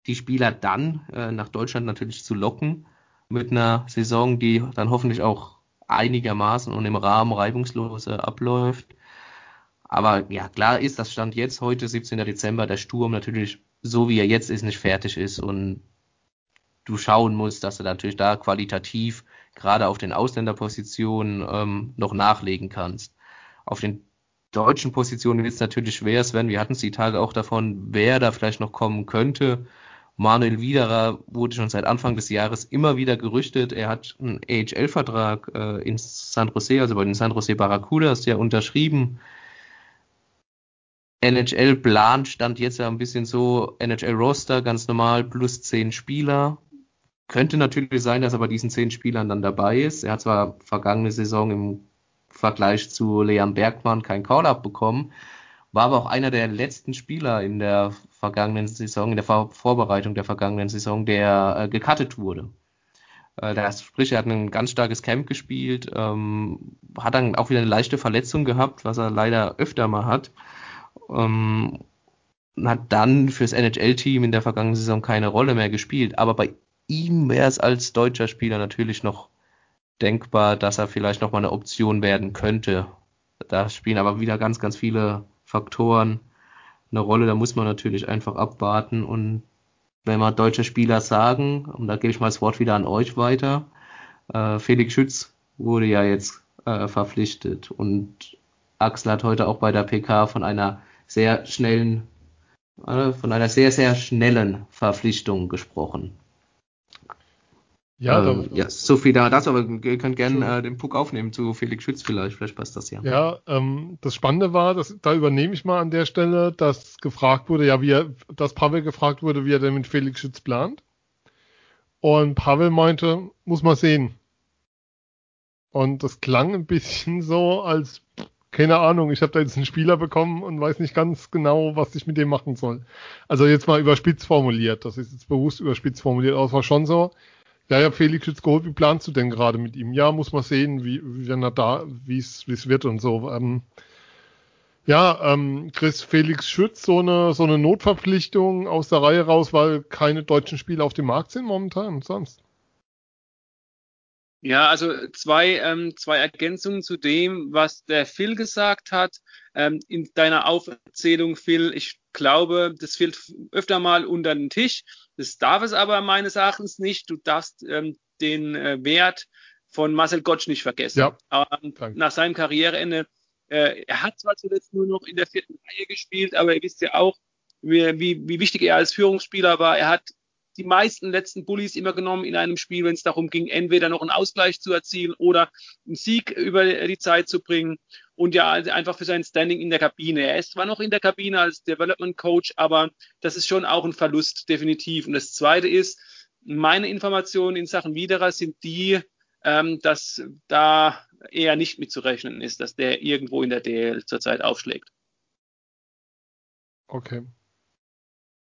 die Spieler dann äh, nach Deutschland natürlich zu locken mit einer Saison, die dann hoffentlich auch einigermaßen und im Rahmen reibungslos äh, abläuft. Aber ja, klar ist, das Stand jetzt heute, 17. Dezember, der Sturm natürlich so wie er jetzt ist, nicht fertig ist und du schauen musst, dass du natürlich da qualitativ gerade auf den Ausländerpositionen ähm, noch nachlegen kannst. Auf den deutschen Positionen wird es natürlich schwer, Sven. Wir hatten es die Tage auch davon, wer da vielleicht noch kommen könnte. Manuel Widerer wurde schon seit Anfang des Jahres immer wieder gerüchtet. Er hat einen AHL-Vertrag äh, in San Jose, also bei den San Jose Barracudas, ja unterschrieben. NHL-Plan stand jetzt ja ein bisschen so, NHL-Roster ganz normal plus zehn Spieler. Könnte natürlich sein, dass er bei diesen zehn Spielern dann dabei ist. Er hat zwar vergangene Saison im Vergleich zu Leon Bergmann kein Call-Up bekommen, war aber auch einer der letzten Spieler in der vergangenen Saison, in der Vor Vorbereitung der vergangenen Saison, der äh, gecuttet wurde. Äh, das, sprich, er hat ein ganz starkes Camp gespielt, ähm, hat dann auch wieder eine leichte Verletzung gehabt, was er leider öfter mal hat ähm, hat dann fürs NHL-Team in der vergangenen Saison keine Rolle mehr gespielt. Aber bei ihm wäre es als deutscher Spieler natürlich noch denkbar, dass er vielleicht noch mal eine Option werden könnte. Da spielen aber wieder ganz, ganz viele Faktoren eine Rolle. Da muss man natürlich einfach abwarten. Und wenn wir deutsche Spieler sagen, und da gebe ich mal das Wort wieder an euch weiter, äh, Felix Schütz wurde ja jetzt äh, verpflichtet und Axel hat heute auch bei der PK von einer sehr schnellen, äh, von einer sehr, sehr schnellen Verpflichtung gesprochen. Ja, ähm, ja, so viel da das, aber ihr könnt gerne äh, den Puck aufnehmen zu Felix Schütz vielleicht, vielleicht passt das ja. Ja, ähm, das Spannende war, dass, da übernehme ich mal an der Stelle, dass gefragt wurde, ja, wie er, dass Pavel gefragt wurde, wie er denn mit Felix Schütz plant. Und Pavel meinte, muss man sehen. Und das klang ein bisschen so, als keine Ahnung, ich habe da jetzt einen Spieler bekommen und weiß nicht ganz genau, was ich mit dem machen soll. Also jetzt mal überspitzt formuliert, das ist jetzt bewusst überspitzt formuliert, aber es war schon so, ja, ja, Felix jetzt geholt, wie planst du denn gerade mit ihm? Ja, muss man sehen, wie, wenn er da, wie es wird und so. Ähm, ja, ähm, Chris Felix Schütz, so eine, so eine Notverpflichtung aus der Reihe raus, weil keine deutschen Spiele auf dem Markt sind momentan und sonst. Ja, also zwei, ähm, zwei Ergänzungen zu dem, was der Phil gesagt hat. Ähm, in deiner Aufzählung, Phil, ich glaube, das fällt öfter mal unter den Tisch. Das darf es aber meines Erachtens nicht. Du darfst ähm, den äh, Wert von Marcel Gottsch nicht vergessen. Ja, ähm, nach seinem Karriereende, äh, er hat zwar zuletzt nur noch in der vierten Reihe gespielt, aber ihr wisst ja auch, wie, wie, wie wichtig er als Führungsspieler war. Er hat die meisten letzten Bullies immer genommen in einem Spiel, wenn es darum ging, entweder noch einen Ausgleich zu erzielen oder einen Sieg über die Zeit zu bringen und ja einfach für sein Standing in der Kabine. Er ist zwar noch in der Kabine als Development Coach, aber das ist schon auch ein Verlust definitiv. Und das Zweite ist, meine Informationen in Sachen Widerer sind die, ähm, dass da eher nicht mitzurechnen ist, dass der irgendwo in der DL zurzeit aufschlägt. Okay.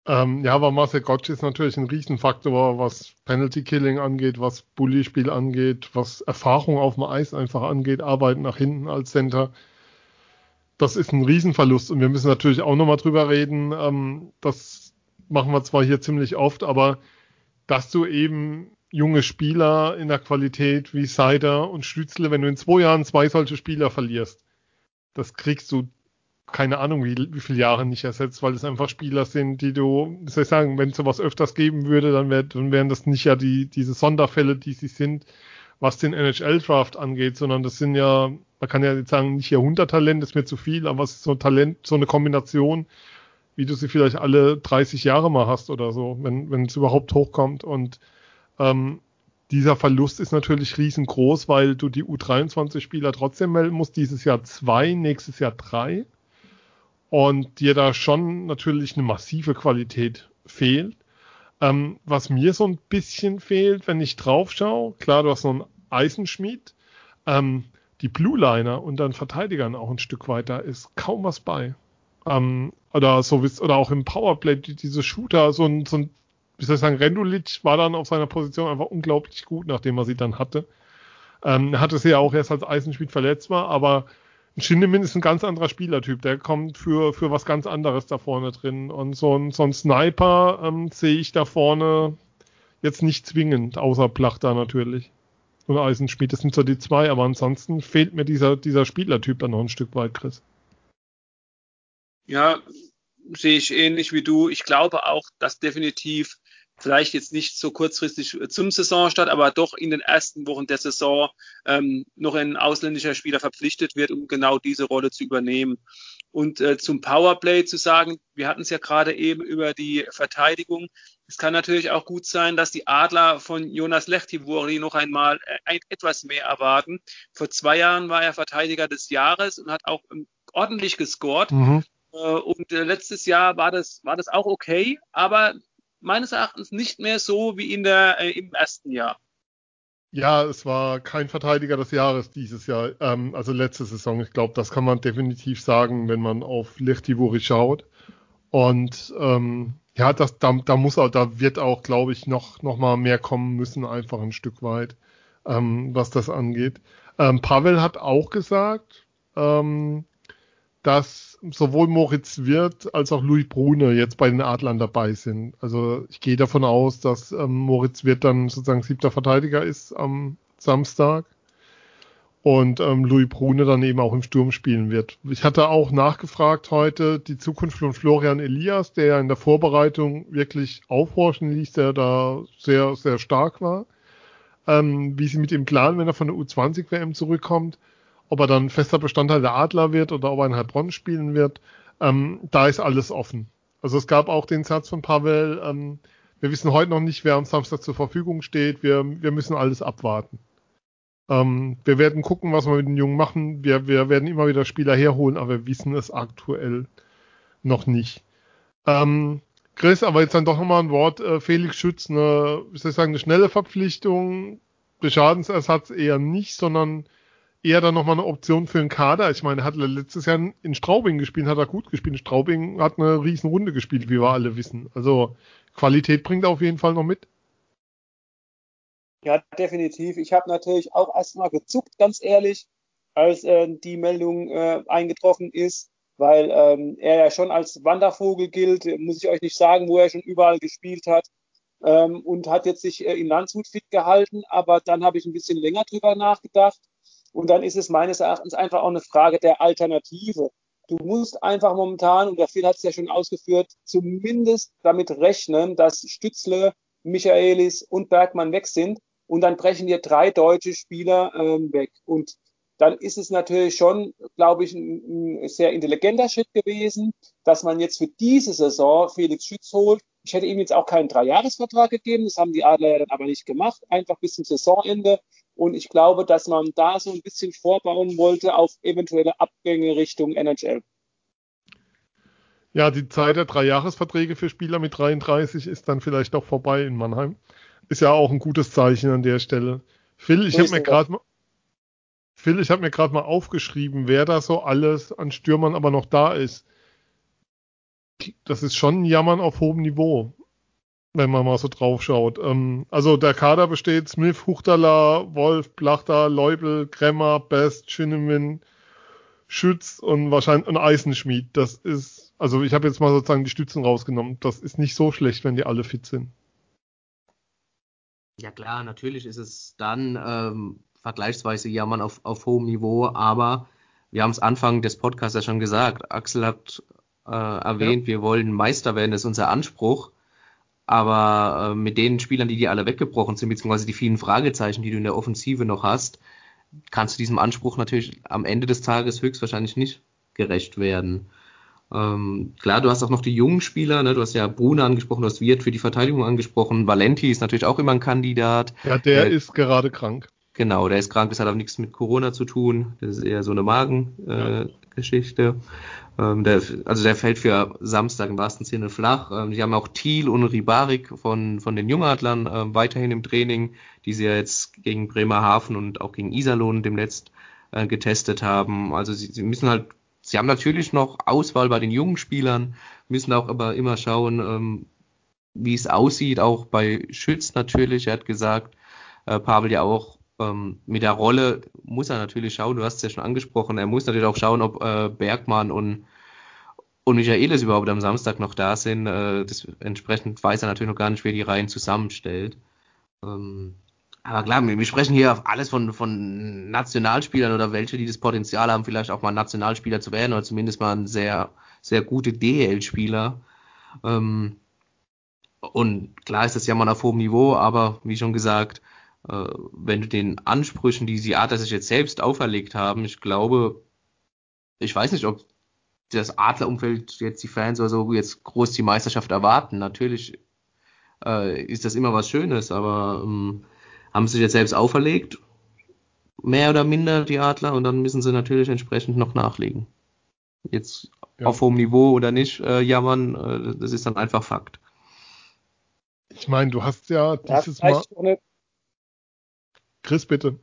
Ähm, ja, aber Marcel Gottsch ist natürlich ein Riesenfaktor, was Penalty Killing angeht, was Bully-Spiel angeht, was Erfahrung auf dem Eis einfach angeht, Arbeit nach hinten als Center. Das ist ein Riesenverlust und wir müssen natürlich auch nochmal drüber reden. Ähm, das machen wir zwar hier ziemlich oft, aber dass du eben junge Spieler in der Qualität wie Seider und Stützle, wenn du in zwei Jahren zwei solche Spieler verlierst, das kriegst du keine Ahnung, wie, wie viele Jahre nicht ersetzt, weil es einfach Spieler sind, die du, soll ich sagen, wenn es sowas öfters geben würde, dann, wär, dann wären das nicht ja die, diese Sonderfälle, die sie sind. was den NHL-Draft angeht, sondern das sind ja, man kann ja jetzt sagen, nicht Jahrhunderttalent, ist mir zu viel, aber es ist so ein Talent, so eine Kombination, wie du sie vielleicht alle 30 Jahre mal hast oder so, wenn, wenn es überhaupt hochkommt. Und ähm, dieser Verlust ist natürlich riesengroß, weil du die U23-Spieler trotzdem melden musst. Dieses Jahr zwei, nächstes Jahr drei. Und dir da schon natürlich eine massive Qualität fehlt. Ähm, was mir so ein bisschen fehlt, wenn ich drauf schaue, klar, du hast noch einen Eisenschmied, ähm, die Blue Liner und dann Verteidigern auch ein Stück weiter ist kaum was bei. Ähm, oder so oder auch im Powerplay, die, diese Shooter, so ein, so ein, wie soll ich sagen, Rendulic war dann auf seiner Position einfach unglaublich gut, nachdem er sie dann hatte. Ähm, hatte sie ja auch erst als Eisenschmied verletzt war, aber Schindemin ist ein ganz anderer Spielertyp. Der kommt für, für was ganz anderes da vorne drin. Und so ein, so ein Sniper ähm, sehe ich da vorne jetzt nicht zwingend, außer Plachter natürlich. Und Eisenschmied, das sind so die zwei, aber ansonsten fehlt mir dieser, dieser Spielertyp dann noch ein Stück weit, Chris. Ja, sehe ich ähnlich wie du. Ich glaube auch, dass definitiv vielleicht jetzt nicht so kurzfristig zum Saisonstart, aber doch in den ersten Wochen der Saison ähm, noch ein ausländischer Spieler verpflichtet wird, um genau diese Rolle zu übernehmen. Und äh, zum Powerplay zu sagen, wir hatten es ja gerade eben über die Verteidigung. Es kann natürlich auch gut sein, dass die Adler von Jonas Lechtivori noch einmal äh, etwas mehr erwarten. Vor zwei Jahren war er Verteidiger des Jahres und hat auch ähm, ordentlich gescored. Mhm. Äh, und äh, letztes Jahr war das, war das auch okay, aber meines Erachtens nicht mehr so wie in der, äh, im ersten Jahr. Ja, es war kein Verteidiger des Jahres dieses Jahr, ähm, also letzte Saison. Ich glaube, das kann man definitiv sagen, wenn man auf Lechtivori schaut. Und ähm, ja, das, da, da muss auch, da wird auch, glaube ich, noch, noch mal mehr kommen müssen, einfach ein Stück weit, ähm, was das angeht. Ähm, Pavel hat auch gesagt, ähm, dass sowohl Moritz Wirth als auch Louis Brune jetzt bei den Adlern dabei sind. Also ich gehe davon aus, dass ähm, Moritz Wirth dann sozusagen siebter Verteidiger ist am Samstag und ähm, Louis Brune dann eben auch im Sturm spielen wird. Ich hatte auch nachgefragt heute die Zukunft von Florian Elias, der ja in der Vorbereitung wirklich aufhorchen ließ, der da sehr, sehr stark war. Ähm, wie sie mit ihm planen, wenn er von der U20-WM zurückkommt ob er dann fester Bestandteil der Adler wird oder ob er in Heilbronn spielen wird, ähm, da ist alles offen. Also es gab auch den Satz von Pavel, ähm, wir wissen heute noch nicht, wer am Samstag zur Verfügung steht, wir, wir müssen alles abwarten. Ähm, wir werden gucken, was wir mit den Jungen machen, wir, wir werden immer wieder Spieler herholen, aber wir wissen es aktuell noch nicht. Ähm, Chris, aber jetzt dann doch nochmal ein Wort, äh, Felix Schütz, eine, soll ich sagen, eine schnelle Verpflichtung, Schadensersatz eher nicht, sondern eher dann nochmal eine Option für einen Kader. Ich meine, er hat letztes Jahr in Straubing gespielt, hat er gut gespielt. Straubing hat eine riesen Runde gespielt, wie wir alle wissen. Also Qualität bringt er auf jeden Fall noch mit. Ja, definitiv. Ich habe natürlich auch erstmal gezuckt, ganz ehrlich, als äh, die Meldung äh, eingetroffen ist, weil ähm, er ja schon als Wandervogel gilt, muss ich euch nicht sagen, wo er schon überall gespielt hat. Ähm, und hat jetzt sich äh, in Landshut fit gehalten, aber dann habe ich ein bisschen länger drüber nachgedacht und dann ist es meines Erachtens einfach auch eine Frage der Alternative. Du musst einfach momentan, und der Phil hat es ja schon ausgeführt, zumindest damit rechnen, dass Stützle, Michaelis und Bergmann weg sind. Und dann brechen dir drei deutsche Spieler ähm, weg. Und dann ist es natürlich schon, glaube ich, ein, ein, sehr intelligenter Schritt gewesen, dass man jetzt für diese Saison Felix Schütz holt. Ich hätte ihm jetzt auch keinen Dreijahresvertrag gegeben, das haben die Adler ja dann aber nicht gemacht, einfach bis zum Saisonende. Und ich glaube, dass man da so ein bisschen vorbauen wollte auf eventuelle Abgänge Richtung NHL. Ja, die Zeit der Dreijahresverträge für Spieler mit 33 ist dann vielleicht doch vorbei in Mannheim. Ist ja auch ein gutes Zeichen an der Stelle. Phil, ich habe mir gerade mal Phil, ich habe mir gerade mal aufgeschrieben, wer da so alles an Stürmern aber noch da ist. Das ist schon ein Jammern auf hohem Niveau wenn man mal so drauf schaut. Ähm, also der Kader besteht Smith, Huchtala, Wolf, Plachter, Leubel, Kremmer, Best, Schinnemin, Schütz und wahrscheinlich ein Eisenschmied. Das ist, also ich habe jetzt mal sozusagen die Stützen rausgenommen. Das ist nicht so schlecht, wenn die alle fit sind. Ja klar, natürlich ist es dann ähm, vergleichsweise Jammern auf, auf hohem Niveau, aber wir haben es Anfang des Podcasts ja schon gesagt. Axel hat äh, erwähnt, ja. wir wollen Meister werden, das ist unser Anspruch. Aber äh, mit den Spielern, die dir alle weggebrochen sind, beziehungsweise die vielen Fragezeichen, die du in der Offensive noch hast, kannst du diesem Anspruch natürlich am Ende des Tages höchstwahrscheinlich nicht gerecht werden. Ähm, klar, du hast auch noch die jungen Spieler, ne? du hast ja Brune angesprochen, du hast Wirt für die Verteidigung angesprochen, Valenti ist natürlich auch immer ein Kandidat. Ja, der äh, ist gerade krank. Genau, der ist krank, das hat aber nichts mit Corona zu tun, das ist eher so eine Magengeschichte. Äh, ähm, der, also der fällt für Samstag im wahrsten Sinne flach. Ähm, die haben auch Thiel und Ribarik von, von den Jungadlern äh, weiterhin im Training, die sie ja jetzt gegen Bremerhaven und auch gegen Iserlohn demnächst äh, getestet haben. Also sie, sie müssen halt, sie haben natürlich noch Auswahl bei den jungen Spielern, müssen auch aber immer schauen, ähm, wie es aussieht, auch bei Schütz natürlich. Er hat gesagt, äh, Pavel ja auch, ähm, mit der Rolle muss er natürlich schauen, du hast es ja schon angesprochen, er muss natürlich auch schauen, ob äh, Bergmann und, und Michaelis überhaupt am Samstag noch da sind. Äh, das, entsprechend weiß er natürlich noch gar nicht, wer die Reihen zusammenstellt. Ähm, aber klar, wir, wir sprechen hier alles von, von Nationalspielern oder welche, die das Potenzial haben, vielleicht auch mal Nationalspieler zu werden oder zumindest mal ein sehr, sehr gute DL-Spieler. Ähm, und klar ist das ja mal auf hohem Niveau, aber wie schon gesagt, wenn du den Ansprüchen, die die Adler sich jetzt selbst auferlegt haben, ich glaube, ich weiß nicht, ob das Adlerumfeld jetzt die Fans oder so jetzt groß die Meisterschaft erwarten. Natürlich äh, ist das immer was Schönes, aber ähm, haben sie sich jetzt selbst auferlegt, mehr oder minder die Adler, und dann müssen sie natürlich entsprechend noch nachlegen. Jetzt ja. auf hohem Niveau oder nicht äh, jammern, äh, das ist dann einfach Fakt. Ich meine, du hast ja dieses Mal. Chris, bitte.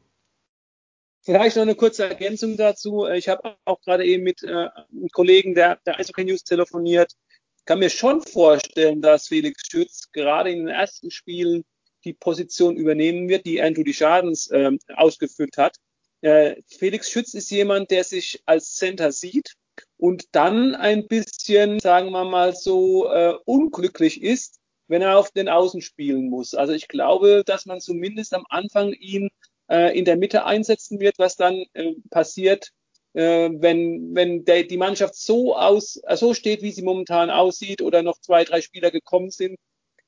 Vielleicht noch eine kurze Ergänzung dazu. Ich habe auch gerade eben mit äh, einem Kollegen der, der Eishockey News telefoniert. Ich kann mir schon vorstellen, dass Felix Schütz gerade in den ersten Spielen die Position übernehmen wird, die Andrew Schadens äh, ausgefüllt hat. Äh, Felix Schütz ist jemand, der sich als Center sieht und dann ein bisschen, sagen wir mal so, äh, unglücklich ist, wenn er auf den Außen spielen muss. Also ich glaube, dass man zumindest am Anfang ihn äh, in der Mitte einsetzen wird, was dann äh, passiert, äh, wenn, wenn der, die Mannschaft so aus, äh, so steht, wie sie momentan aussieht oder noch zwei, drei Spieler gekommen sind.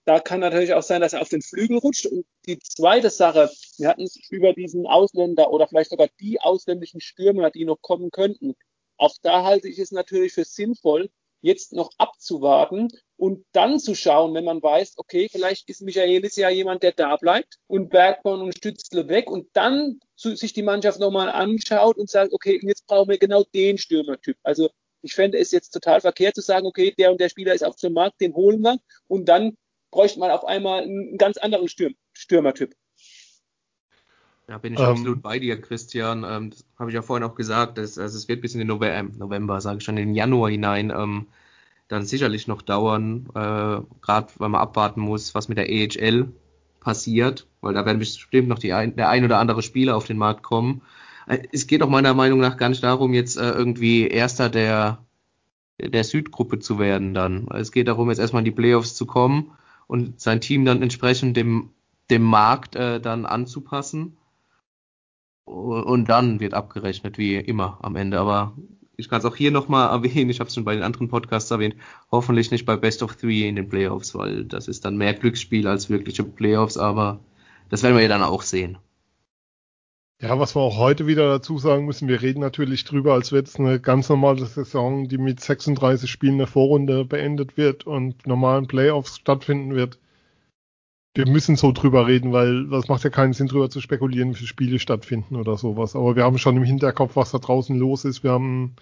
Da kann natürlich auch sein, dass er auf den Flügel rutscht. Und die zweite Sache, wir hatten es über diesen Ausländer oder vielleicht sogar die ausländischen Stürmer, die noch kommen könnten. Auch da halte ich es natürlich für sinnvoll, jetzt noch abzuwarten und dann zu schauen, wenn man weiß, okay, vielleicht ist Michaelis ja jemand, der da bleibt und Bergmann und Stützle weg und dann zu, sich die Mannschaft nochmal anschaut und sagt, okay, jetzt brauchen wir genau den Stürmertyp. Also ich fände es jetzt total verkehrt zu sagen, okay, der und der Spieler ist auf dem Markt, den holen wir und dann bräuchte man auf einmal einen ganz anderen Stürm, Stürmertyp. Ja, bin ich ähm, absolut bei dir, Christian. Ähm, das habe ich ja vorhin auch gesagt. Dass, also es wird bis in den November, äh, November sage ich schon, in den Januar hinein ähm, dann sicherlich noch dauern, äh, gerade weil man abwarten muss, was mit der EHL passiert, weil da werden bestimmt noch die ein, der ein oder andere Spieler auf den Markt kommen. Äh, es geht auch meiner Meinung nach gar nicht darum, jetzt äh, irgendwie Erster der, der Südgruppe zu werden dann. Es geht darum, jetzt erstmal in die Playoffs zu kommen und sein Team dann entsprechend dem, dem Markt äh, dann anzupassen und dann wird abgerechnet, wie immer am Ende. Aber ich kann es auch hier nochmal erwähnen, ich habe es schon bei den anderen Podcasts erwähnt, hoffentlich nicht bei Best of Three in den Playoffs, weil das ist dann mehr Glücksspiel als wirkliche Playoffs, aber das werden wir ja dann auch sehen. Ja, was wir auch heute wieder dazu sagen müssen, wir reden natürlich drüber, als wäre es eine ganz normale Saison, die mit 36 Spielen der Vorrunde beendet wird und normalen Playoffs stattfinden wird wir müssen so drüber reden, weil das macht ja keinen Sinn, drüber zu spekulieren, wie viele Spiele stattfinden oder sowas. Aber wir haben schon im Hinterkopf, was da draußen los ist. Wir haben,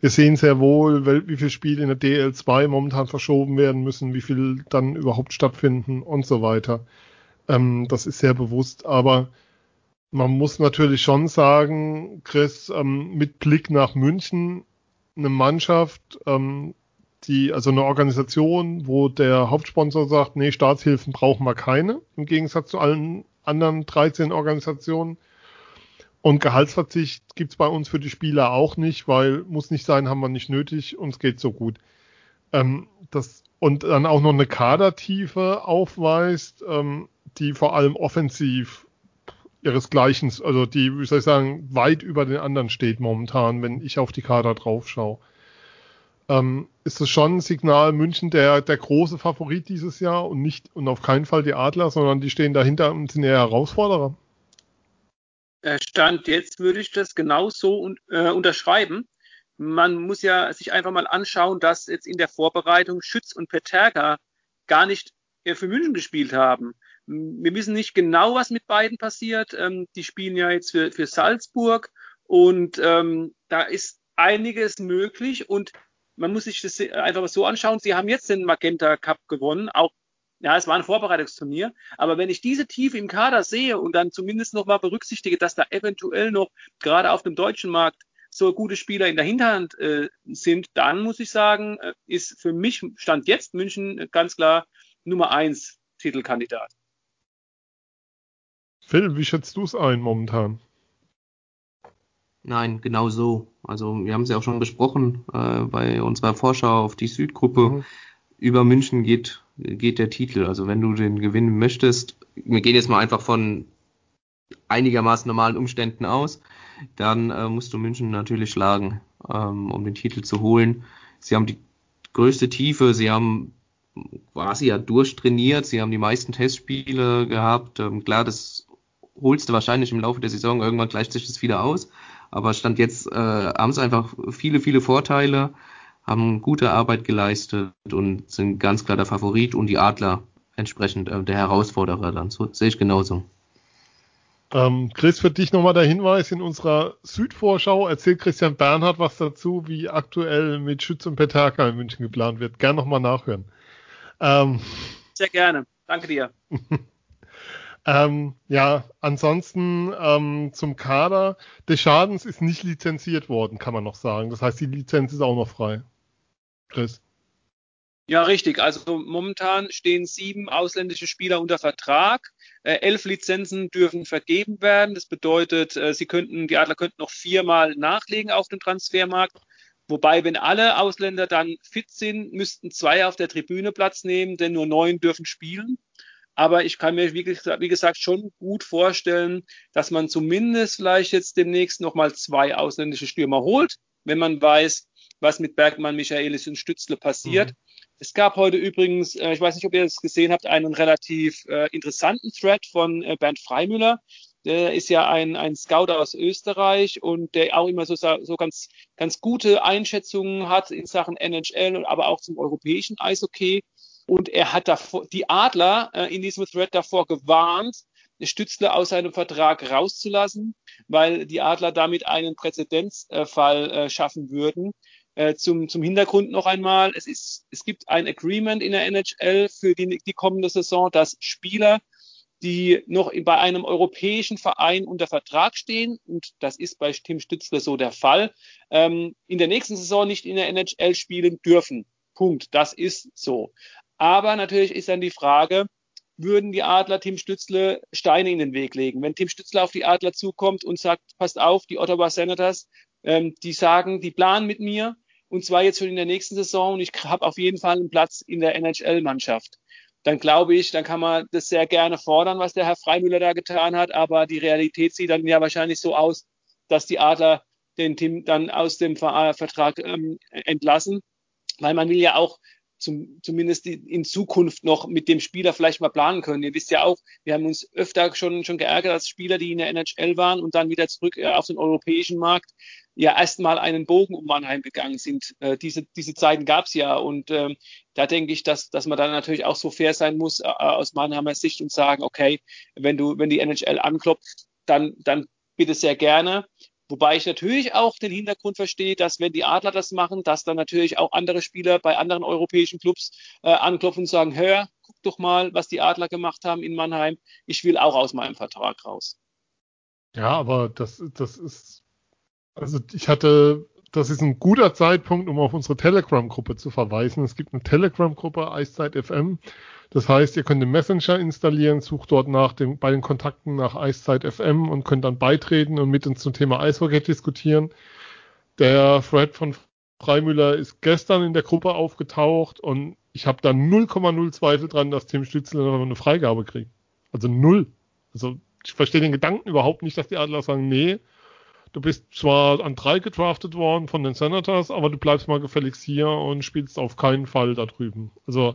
wir sehen sehr wohl, wie viele Spiele in der DL2 momentan verschoben werden müssen, wie viel dann überhaupt stattfinden und so weiter. Ähm, das ist sehr bewusst, aber man muss natürlich schon sagen, Chris, ähm, mit Blick nach München, eine Mannschaft, ähm, die, also eine Organisation, wo der Hauptsponsor sagt, nee, Staatshilfen brauchen wir keine, im Gegensatz zu allen anderen 13 Organisationen. Und Gehaltsverzicht gibt's bei uns für die Spieler auch nicht, weil muss nicht sein, haben wir nicht nötig, uns geht so gut. Ähm, das, und dann auch noch eine Kadertiefe aufweist, ähm, die vor allem offensiv ihresgleichen, also die, wie soll ich sagen, weit über den anderen steht momentan, wenn ich auf die Kader drauf schaue. Ähm, ist es schon ein Signal, München der, der große Favorit dieses Jahr und nicht und auf keinen Fall die Adler, sondern die stehen dahinter und sind eher Herausforderer? Äh, Stand jetzt würde ich das genauso un äh, unterschreiben. Man muss ja sich einfach mal anschauen, dass jetzt in der Vorbereitung Schütz und Peterka gar nicht äh, für München gespielt haben. Wir wissen nicht genau, was mit beiden passiert. Ähm, die spielen ja jetzt für, für Salzburg und ähm, da ist einiges möglich und man muss sich das einfach mal so anschauen. Sie haben jetzt den Magenta Cup gewonnen, auch ja, es war ein Vorbereitungsturnier, aber wenn ich diese Tiefe im Kader sehe und dann zumindest noch mal berücksichtige, dass da eventuell noch gerade auf dem deutschen Markt so gute Spieler in der Hinterhand äh, sind, dann muss ich sagen, äh, ist für mich Stand jetzt München ganz klar Nummer eins Titelkandidat. Phil, wie schätzt du es ein momentan? Nein, genau so. Also wir haben es ja auch schon besprochen äh, bei unserer Vorschau auf die Südgruppe. Mhm. Über München geht, geht der Titel. Also wenn du den gewinnen möchtest, wir gehen jetzt mal einfach von einigermaßen normalen Umständen aus, dann äh, musst du München natürlich schlagen, ähm, um den Titel zu holen. Sie haben die größte Tiefe, sie haben quasi ja durchtrainiert, sie haben die meisten Testspiele gehabt. Ähm, klar, das holst du wahrscheinlich im Laufe der Saison, irgendwann gleicht sich das wieder aus. Aber Stand jetzt äh, haben sie einfach viele, viele Vorteile, haben gute Arbeit geleistet und sind ganz klar der Favorit und die Adler entsprechend äh, der Herausforderer dann. So sehe ich genauso. Ähm, Chris, für dich nochmal der Hinweis in unserer Südvorschau erzählt Christian Bernhard was dazu, wie aktuell mit Schütz und Petaka in München geplant wird. Gern nochmal nachhören. Ähm, Sehr gerne. Danke dir. ähm, ja, ansonsten ähm, zum Kader. Des Schadens ist nicht lizenziert worden, kann man noch sagen. Das heißt, die Lizenz ist auch noch frei. Chris. Ja, richtig. Also momentan stehen sieben ausländische Spieler unter Vertrag. Äh, elf Lizenzen dürfen vergeben werden. Das bedeutet, äh, sie könnten, die Adler könnten noch viermal nachlegen auf dem Transfermarkt. Wobei, wenn alle Ausländer dann fit sind, müssten zwei auf der Tribüne Platz nehmen, denn nur neun dürfen spielen. Aber ich kann mir, wie gesagt, wie gesagt schon gut vorstellen, dass man zumindest vielleicht jetzt demnächst nochmal zwei ausländische Stürmer holt, wenn man weiß, was mit Bergmann, Michaelis und Stützle passiert. Mhm. Es gab heute übrigens, äh, ich weiß nicht, ob ihr das gesehen habt, einen relativ äh, interessanten Thread von äh, Bernd Freimüller. Der ist ja ein, ein Scout aus Österreich und der auch immer so, so ganz, ganz gute Einschätzungen hat in Sachen NHL, aber auch zum europäischen Eishockey. Und er hat davor, die Adler äh, in diesem Thread davor gewarnt, Stützle aus seinem Vertrag rauszulassen, weil die Adler damit einen Präzedenzfall äh, schaffen würden. Äh, zum, zum Hintergrund noch einmal, es, ist, es gibt ein Agreement in der NHL für die, die kommende Saison, dass Spieler, die noch bei einem europäischen Verein unter Vertrag stehen, und das ist bei Tim Stützler so der Fall, ähm, in der nächsten Saison nicht in der NHL spielen dürfen. Punkt. Das ist so. Aber natürlich ist dann die Frage, würden die Adler Tim Stützle Steine in den Weg legen? Wenn Tim Stützle auf die Adler zukommt und sagt, passt auf, die Ottawa Senators, ähm, die sagen, die planen mit mir, und zwar jetzt schon in der nächsten Saison und ich habe auf jeden Fall einen Platz in der NHL-Mannschaft. Dann glaube ich, dann kann man das sehr gerne fordern, was der Herr Freimüller da getan hat, aber die Realität sieht dann ja wahrscheinlich so aus, dass die Adler den Tim dann aus dem Vertrag ähm, entlassen, weil man will ja auch zum, zumindest in Zukunft noch mit dem Spieler vielleicht mal planen können. Ihr wisst ja auch, wir haben uns öfter schon, schon geärgert als Spieler, die in der NHL waren und dann wieder zurück äh, auf den europäischen Markt, ja erstmal einen Bogen um Mannheim gegangen sind. Äh, diese, diese Zeiten gab es ja und ähm, da denke ich, dass, dass man dann natürlich auch so fair sein muss äh, aus Mannheimer Sicht und sagen, okay, wenn du, wenn die NHL anklopft, dann, dann bitte sehr gerne. Wobei ich natürlich auch den Hintergrund verstehe, dass wenn die Adler das machen, dass dann natürlich auch andere Spieler bei anderen europäischen Clubs äh, anklopfen und sagen, hör, guck doch mal, was die Adler gemacht haben in Mannheim. Ich will auch aus meinem Vertrag raus. Ja, aber das, das ist, also ich hatte, das ist ein guter Zeitpunkt, um auf unsere Telegram-Gruppe zu verweisen. Es gibt eine Telegram-Gruppe, Eiszeit FM. Das heißt, ihr könnt den Messenger installieren, sucht dort nach dem, bei den Kontakten nach Eiszeit FM und könnt dann beitreten und mit uns zum Thema Eishockey diskutieren. Der Fred von Freimüller ist gestern in der Gruppe aufgetaucht und ich habe da 0,0 Zweifel dran, dass Tim Stützler eine Freigabe kriegt. Also null. Also ich verstehe den Gedanken überhaupt nicht, dass die Adler sagen, nee, du bist zwar an drei gedraftet worden von den Senators, aber du bleibst mal gefälligst hier und spielst auf keinen Fall da drüben. Also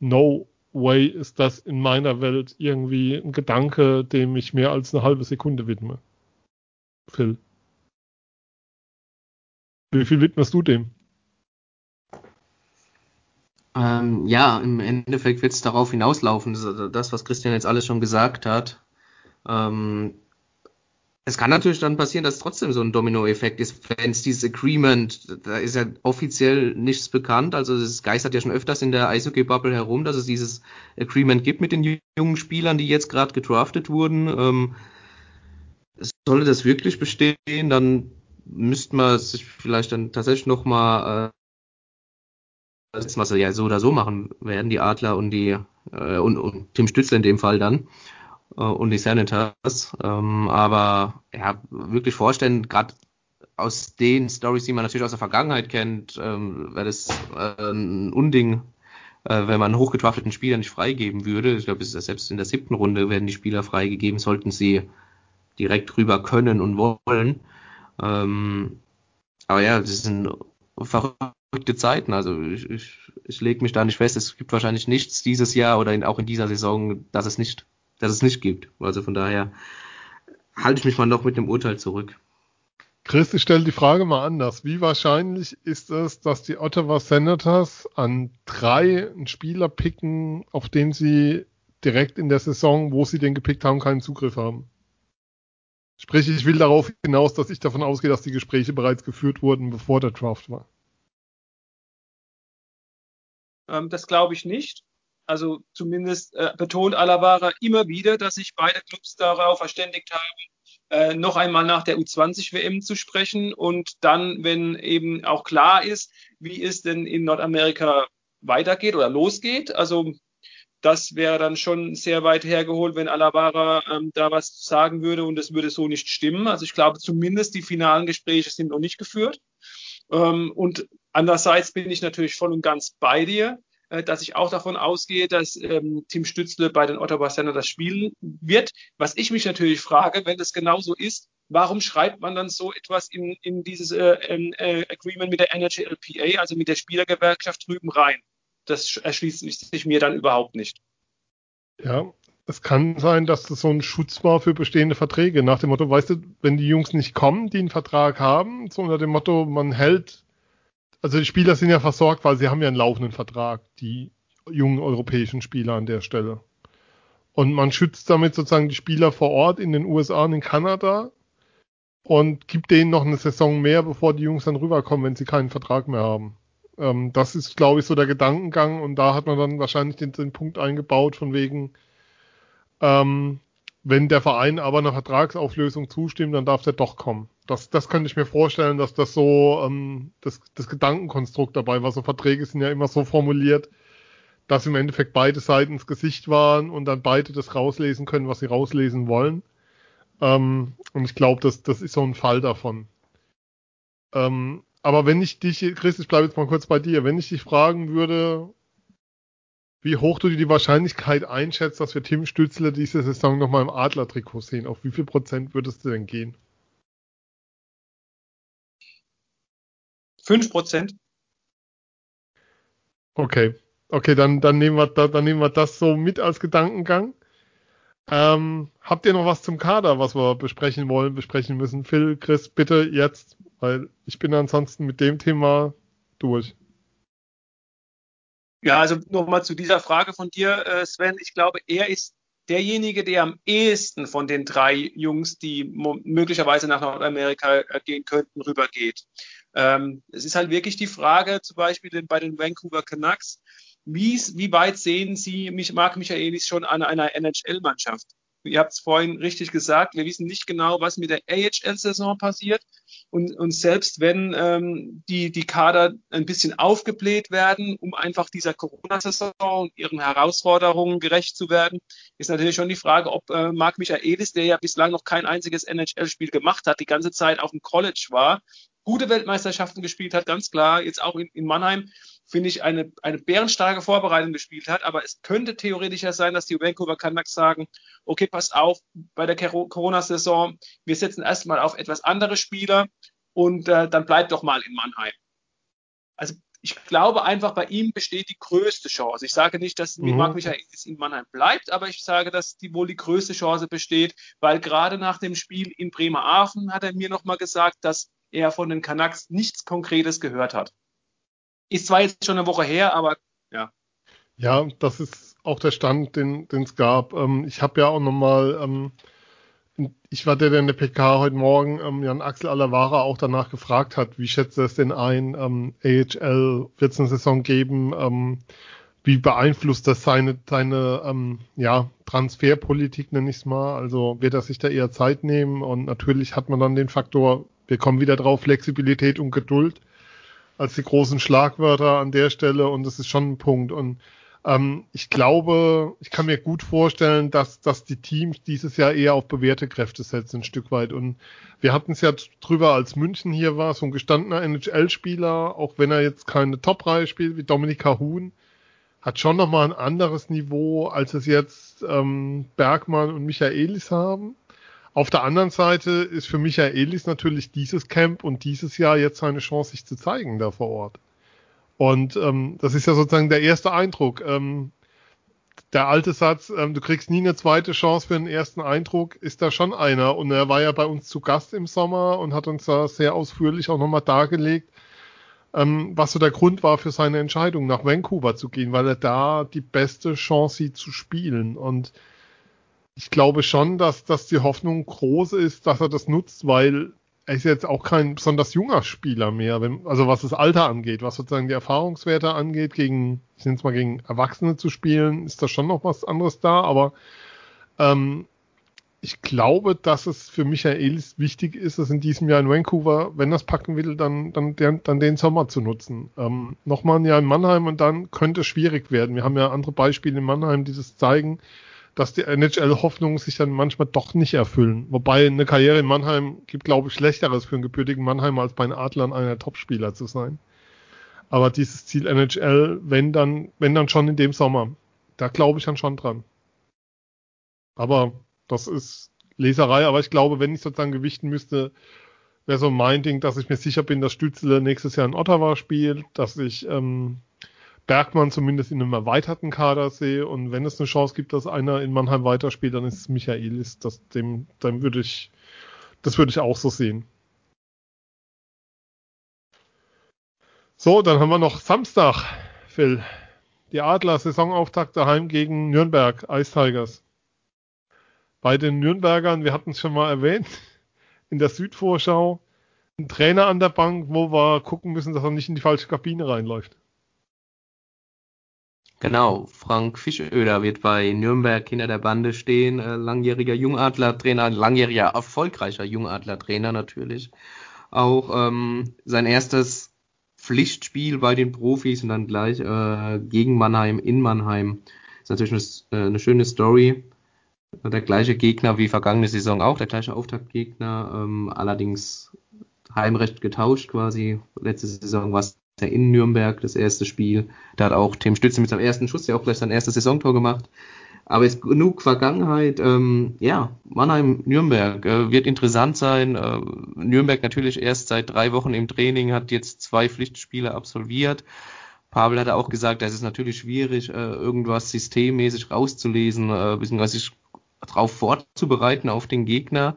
no way ist das in meiner Welt irgendwie ein Gedanke, dem ich mehr als eine halbe Sekunde widme. Phil. Wie viel widmest du dem? Ähm, ja, im Endeffekt wird es darauf hinauslaufen, das, das, was Christian jetzt alles schon gesagt hat. Ähm, es kann natürlich dann passieren, dass trotzdem so ein Domino-Effekt ist, wenn es dieses Agreement, da ist ja offiziell nichts bekannt, also es geistert ja schon öfters in der Eishockey-Bubble herum, dass es dieses Agreement gibt mit den jungen Spielern, die jetzt gerade gedraftet wurden. Ähm, sollte das wirklich bestehen, dann müsste man sich vielleicht dann tatsächlich nochmal, äh, was sie ja so oder so machen werden, die Adler und die, äh, und, und Tim Stützler in dem Fall dann, und die Senators. Ähm, aber ja, wirklich vorstellen, gerade aus den Stories, die man natürlich aus der Vergangenheit kennt, ähm, wäre das äh, ein Unding, äh, wenn man einen hochgedrafteten Spieler nicht freigeben würde. Ich glaube, selbst in der siebten Runde werden die Spieler freigegeben, sollten sie direkt rüber können und wollen. Ähm, aber ja, das sind verrückte Zeiten. Also ich, ich, ich lege mich da nicht fest. Es gibt wahrscheinlich nichts dieses Jahr oder in, auch in dieser Saison, dass es nicht dass es nicht gibt. Also von daher halte ich mich mal noch mit dem Urteil zurück. Chris, ich stelle die Frage mal anders. Wie wahrscheinlich ist es, dass die Ottawa Senators an drei einen Spieler picken, auf den sie direkt in der Saison, wo sie den gepickt haben, keinen Zugriff haben? Sprich, ich will darauf hinaus, dass ich davon ausgehe, dass die Gespräche bereits geführt wurden, bevor der Draft war. Ähm, das glaube ich nicht. Also zumindest äh, betont Alavara immer wieder, dass sich beide Clubs darauf verständigt haben, äh, noch einmal nach der U20-WM zu sprechen und dann, wenn eben auch klar ist, wie es denn in Nordamerika weitergeht oder losgeht. Also das wäre dann schon sehr weit hergeholt, wenn Alavara ähm, da was sagen würde und es würde so nicht stimmen. Also ich glaube zumindest die finalen Gespräche sind noch nicht geführt. Ähm, und andererseits bin ich natürlich voll und ganz bei dir dass ich auch davon ausgehe, dass ähm, Tim Stützle bei den Ottawa Senators spielen wird. Was ich mich natürlich frage, wenn das genauso ist, warum schreibt man dann so etwas in, in dieses äh, äh, Agreement mit der NHLPA, also mit der Spielergewerkschaft drüben rein? Das erschließt sich mir dann überhaupt nicht. Ja, es kann sein, dass das so ein Schutz war für bestehende Verträge. Nach dem Motto, weißt du, wenn die Jungs nicht kommen, die einen Vertrag haben, so unter dem Motto, man hält also die Spieler sind ja versorgt, weil sie haben ja einen laufenden Vertrag, die jungen europäischen Spieler an der Stelle. Und man schützt damit sozusagen die Spieler vor Ort in den USA und in Kanada und gibt denen noch eine Saison mehr, bevor die Jungs dann rüberkommen, wenn sie keinen Vertrag mehr haben. Ähm, das ist, glaube ich, so der Gedankengang und da hat man dann wahrscheinlich den, den Punkt eingebaut von wegen, ähm, wenn der Verein aber einer Vertragsauflösung zustimmt, dann darf der doch kommen. Das, das könnte ich mir vorstellen, dass das so ähm, das, das Gedankenkonstrukt dabei war. So Verträge sind ja immer so formuliert, dass im Endeffekt beide Seiten ins Gesicht waren und dann beide das rauslesen können, was sie rauslesen wollen. Ähm, und ich glaube, das, das ist so ein Fall davon. Ähm, aber wenn ich dich, Chris, ich bleibe jetzt mal kurz bei dir, wenn ich dich fragen würde, wie hoch du die Wahrscheinlichkeit einschätzt, dass wir Tim Stützler diese Saison nochmal im Adler-Trikot sehen. Auf wie viel Prozent würdest du denn gehen? Fünf Prozent. Okay. Okay, dann, dann, nehmen wir, dann nehmen wir das so mit als Gedankengang. Ähm, habt ihr noch was zum Kader, was wir besprechen wollen, besprechen müssen? Phil, Chris, bitte jetzt, weil ich bin ansonsten mit dem Thema durch. Ja, also nochmal zu dieser Frage von dir, äh, Sven. Ich glaube, er ist derjenige, der am ehesten von den drei Jungs, die möglicherweise nach Nordamerika äh, gehen könnten, rübergeht. Ähm, es ist halt wirklich die Frage, zum Beispiel bei den Vancouver Canucks, wie, wie weit sehen Sie mich, Marc Michaelis schon an einer NHL-Mannschaft? Ihr habt es vorhin richtig gesagt, wir wissen nicht genau, was mit der AHL-Saison passiert. Und, und selbst wenn ähm, die, die Kader ein bisschen aufgebläht werden, um einfach dieser Corona-Saison und ihren Herausforderungen gerecht zu werden, ist natürlich schon die Frage, ob äh, Marc Michaelis, der ja bislang noch kein einziges NHL-Spiel gemacht hat, die ganze Zeit auf dem College war, gute Weltmeisterschaften gespielt hat, ganz klar, jetzt auch in, in Mannheim, finde ich, eine, eine bärenstarke Vorbereitung gespielt hat. Aber es könnte theoretisch ja sein, dass die Vancouver Canucks sagen, okay, passt auf, bei der Corona-Saison, wir setzen erstmal auf etwas andere Spieler und äh, dann bleibt doch mal in Mannheim. Also ich glaube einfach, bei ihm besteht die größte Chance. Ich sage nicht, dass mhm. Marc Michaelis in Mannheim bleibt, aber ich sage, dass die wohl die größte Chance besteht, weil gerade nach dem Spiel in Bremerhaven hat er mir nochmal gesagt, dass er von den Canucks nichts Konkretes gehört hat. Ist zwar jetzt schon eine Woche her, aber ja. Ja, das ist auch der Stand, den es gab. Ähm, ich habe ja auch nochmal ähm, ich war der, der in der PK heute Morgen ähm, Jan Axel Alavara auch danach gefragt hat, wie schätzt er es denn ein? Ähm, AHL wird es eine Saison geben? Ähm, wie beeinflusst das seine, seine ähm, ja, Transferpolitik, nenne ich es mal? Also wird er sich da eher Zeit nehmen? Und natürlich hat man dann den Faktor, wir kommen wieder drauf, Flexibilität und Geduld als die großen Schlagwörter an der Stelle und das ist schon ein Punkt. Und ähm, ich glaube, ich kann mir gut vorstellen, dass, dass die Teams dieses Jahr eher auf bewährte Kräfte setzen, ein Stück weit. Und wir hatten es ja drüber, als München hier war, so ein gestandener NHL-Spieler, auch wenn er jetzt keine Top-Reihe spielt, wie Dominika Huhn, hat schon nochmal ein anderes Niveau, als es jetzt ähm, Bergmann und Michaelis haben. Auf der anderen Seite ist für Michaelis natürlich dieses Camp und dieses Jahr jetzt seine Chance, sich zu zeigen da vor Ort. Und ähm, das ist ja sozusagen der erste Eindruck. Ähm, der alte Satz, ähm, du kriegst nie eine zweite Chance für den ersten Eindruck, ist da schon einer. Und er war ja bei uns zu Gast im Sommer und hat uns da sehr ausführlich auch nochmal dargelegt, ähm, was so der Grund war für seine Entscheidung, nach Vancouver zu gehen, weil er da die beste Chance sieht zu spielen. Und ich glaube schon, dass, dass die Hoffnung groß ist, dass er das nutzt, weil er ist jetzt auch kein besonders junger Spieler mehr, wenn, also was das Alter angeht, was sozusagen die Erfahrungswerte angeht, gegen, ich nenne es mal gegen Erwachsene zu spielen, ist da schon noch was anderes da, aber ähm, ich glaube, dass es für Michaelis wichtig ist, es in diesem Jahr in Vancouver, wenn er es packen will, dann, dann, dann, dann den Sommer zu nutzen. Ähm, Nochmal ein Jahr in Mannheim und dann könnte es schwierig werden. Wir haben ja andere Beispiele in Mannheim, die das zeigen dass die NHL-Hoffnungen sich dann manchmal doch nicht erfüllen. Wobei eine Karriere in Mannheim gibt, glaube ich, schlechteres für einen gebürtigen Mannheimer als bei den Adlern einer Topspieler zu sein. Aber dieses Ziel NHL, wenn dann, wenn dann schon in dem Sommer, da glaube ich dann schon dran. Aber das ist Leserei, aber ich glaube, wenn ich sozusagen gewichten müsste, wäre so mein Ding, dass ich mir sicher bin, dass Stützle nächstes Jahr in Ottawa spielt, dass ich ähm, Bergmann zumindest in einem erweiterten Kader sehe. Und wenn es eine Chance gibt, dass einer in Mannheim weiterspielt, dann ist es Michaelis. Das, dem, dann würde ich, das würde ich auch so sehen. So, dann haben wir noch Samstag, Phil. Die Adler Saisonauftakt daheim gegen Nürnberg Ice Tigers. Bei den Nürnbergern, wir hatten es schon mal erwähnt, in der Südvorschau, ein Trainer an der Bank, wo wir gucken müssen, dass er nicht in die falsche Kabine reinläuft. Genau, Frank Fischöder wird bei Nürnberg hinter der Bande stehen, äh, langjähriger Jungadler-Trainer, langjähriger erfolgreicher Jungadler-Trainer natürlich. Auch ähm, sein erstes Pflichtspiel bei den Profis und dann gleich äh, gegen Mannheim in Mannheim. Ist natürlich eine, äh, eine schöne Story. Der gleiche Gegner wie vergangene Saison auch, der gleiche Auftaktgegner, ähm, allerdings Heimrecht getauscht quasi. Letzte Saison war es ja in Nürnberg, das erste Spiel. Da hat auch Tim Stütze mit seinem ersten Schuss ja auch gleich sein erstes Saisontor gemacht. Aber ist genug Vergangenheit. Ähm, ja, Mannheim-Nürnberg äh, wird interessant sein. Äh, Nürnberg natürlich erst seit drei Wochen im Training, hat jetzt zwei Pflichtspiele absolviert. Pavel hat auch gesagt, es ist natürlich schwierig, äh, irgendwas systemmäßig rauszulesen, äh, beziehungsweise sich darauf vorzubereiten auf den Gegner.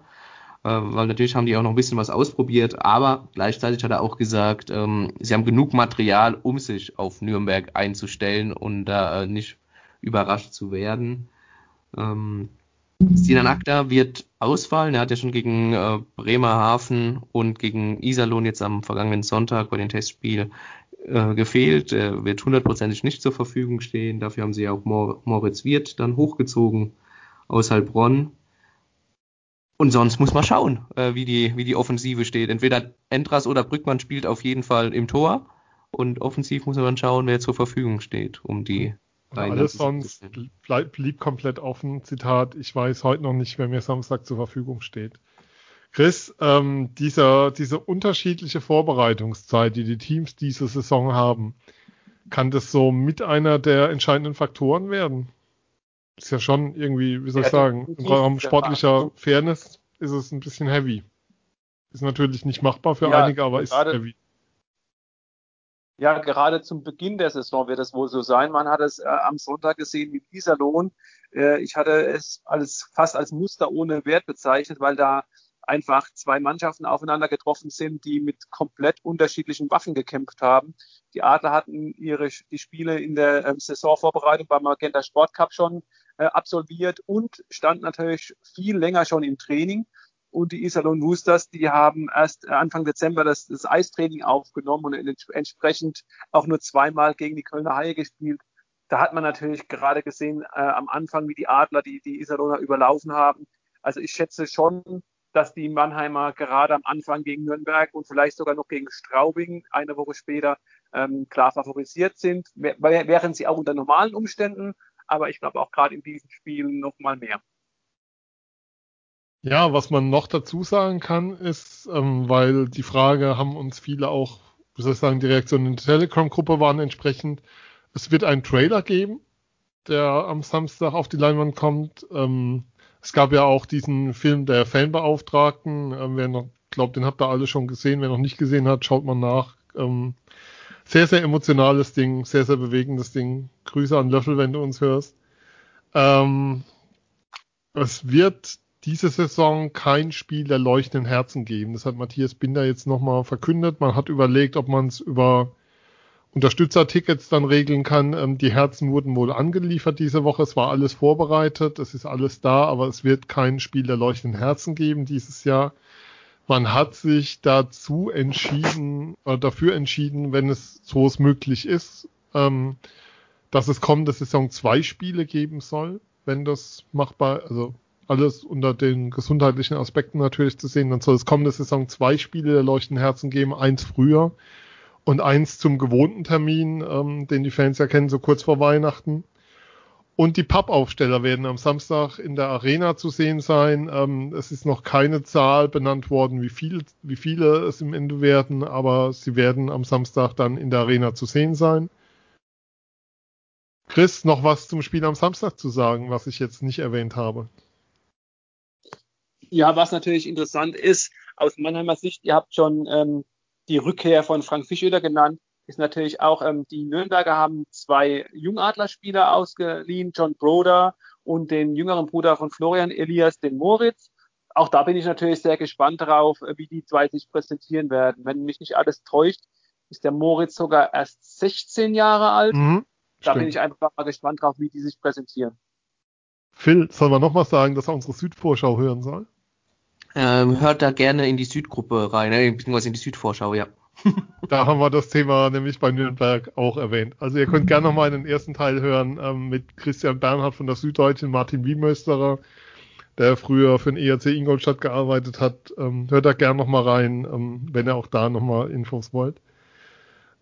Äh, weil natürlich haben die auch noch ein bisschen was ausprobiert, aber gleichzeitig hat er auch gesagt, ähm, sie haben genug Material, um sich auf Nürnberg einzustellen und da äh, nicht überrascht zu werden. Ähm, Sinan Akta wird ausfallen. Er hat ja schon gegen äh, Bremerhaven und gegen Iserlohn jetzt am vergangenen Sonntag bei dem Testspiel äh, gefehlt. Er wird hundertprozentig nicht zur Verfügung stehen. Dafür haben sie auch Mor Moritz Wirth dann hochgezogen aus Heilbronn. Und sonst muss man schauen, äh, wie, die, wie die Offensive steht. Entweder Endras oder Brückmann spielt auf jeden Fall im Tor. Und offensiv muss man dann schauen, wer zur Verfügung steht, um die alles sonst bleib, blieb komplett offen. Zitat, ich weiß heute noch nicht, wer mir Samstag zur Verfügung steht. Chris, ähm, dieser, diese unterschiedliche Vorbereitungszeit, die die Teams diese Saison haben, kann das so mit einer der entscheidenden Faktoren werden. Ist ja schon irgendwie, wie soll ich Ja, sagen, im ja. sportlicher Fairness ist es ein bisschen heavy. Ist natürlich nicht machbar für Ja, einige, aber ist gerade- heavy. Ja, gerade zum Beginn der Saison wird es wohl so sein. Man hat es äh, am Sonntag gesehen mit Iserlohn. Äh, ich hatte es als fast als Muster ohne Wert bezeichnet, weil da einfach zwei Mannschaften aufeinander getroffen sind, die mit komplett unterschiedlichen Waffen gekämpft haben. Die Adler hatten ihre die Spiele in der ähm, Saisonvorbereitung beim Magenta Sport Cup schon äh, absolviert und standen natürlich viel länger schon im Training. Und die Iserlohn Roosters, die haben erst äh, Anfang Dezember das, das Eistraining aufgenommen und ents- entsprechend auch nur zweimal gegen die Kölner Haie gespielt. Da hat man natürlich gerade gesehen äh, am Anfang, wie die Adler die, die Iserlohner überlaufen haben. Also ich schätze schon, dass die Mannheimer gerade am Anfang gegen Nürnberg und vielleicht sogar noch gegen Straubing eine Woche später ähm, klar favorisiert sind, wären sie auch unter normalen Umständen, aber ich glaube auch gerade in diesen Spielen noch mal mehr. Ja, was man noch dazu sagen kann, ist, ähm, weil die Frage haben uns viele auch, wie soll ich sagen, die Reaktionen in der Telegram-Gruppe waren entsprechend, es wird einen Trailer geben, der am Samstag auf die Leinwand kommt. Ähm, es gab ja auch diesen Film der Fanbeauftragten, ähm, wer noch glaubt, den habt ihr alle schon gesehen, wer noch nicht gesehen hat, schaut mal nach. Ähm, sehr, sehr emotionales Ding, sehr, sehr bewegendes Ding. Grüße an Löffel, wenn du uns hörst. Ähm, es wird diese Saison kein Spiel der leuchtenden Herzen geben. Das hat Matthias Binder jetzt nochmal verkündet. Man hat überlegt, ob man es über Unterstützertickets dann regeln kann. Ähm, die Herzen wurden wohl angeliefert diese Woche. Es war alles vorbereitet. Es ist alles da, aber es wird kein Spiel der leuchtenden Herzen geben dieses Jahr. Man hat sich dazu entschieden, äh, dafür entschieden, wenn es so es möglich ist, ähm, dass es kommende Saison zwei Spiele geben soll, wenn das machbar, also alles unter den gesundheitlichen Aspekten natürlich zu sehen, dann soll es kommende Saison zwei Spiele der leuchtenden Herzen geben, eins früher und eins zum gewohnten Termin, ähm, den die Fans ja kennen, so kurz vor Weihnachten. Und die Pappaufsteller werden am Samstag in der Arena zu sehen sein. Ähm, es ist noch keine Zahl benannt worden, wie, viel, wie viele es im Ende werden, aber sie werden am Samstag dann in der Arena zu sehen sein. Chris, noch was zum Spiel am Samstag zu sagen, was ich jetzt nicht erwähnt habe? Ja, was natürlich interessant ist, aus Mannheimer Sicht, ihr habt schon ähm, die Rückkehr von Frank Fischöder genannt, ist natürlich auch, ähm, die Nürnberger haben zwei Jungadlerspieler ausgeliehen, John Broder und den jüngeren Bruder von Florian Elias, den Moritz. Auch da bin ich natürlich sehr gespannt darauf, äh, wie die zwei sich präsentieren werden. Wenn mich nicht alles täuscht, ist der Moritz sogar erst 16 Jahre alt. Mhm, da stimmt. bin ich einfach mal gespannt drauf, wie die sich präsentieren. Phil, soll man noch was sagen, dass er unsere Südvorschau hören soll? Ähm, hört da gerne in die Südgruppe rein, äh, beziehungsweise in die Südvorschau, ja. Da haben wir das Thema nämlich bei Nürnberg auch erwähnt. Also ihr könnt gerne nochmal den ersten Teil hören ähm, mit Christian Bernhard von der Süddeutschen, Martin Wiemösterer, der früher für den ERC Ingolstadt gearbeitet hat. Ähm, hört da gerne nochmal rein, ähm, wenn ihr auch da nochmal Infos wollt.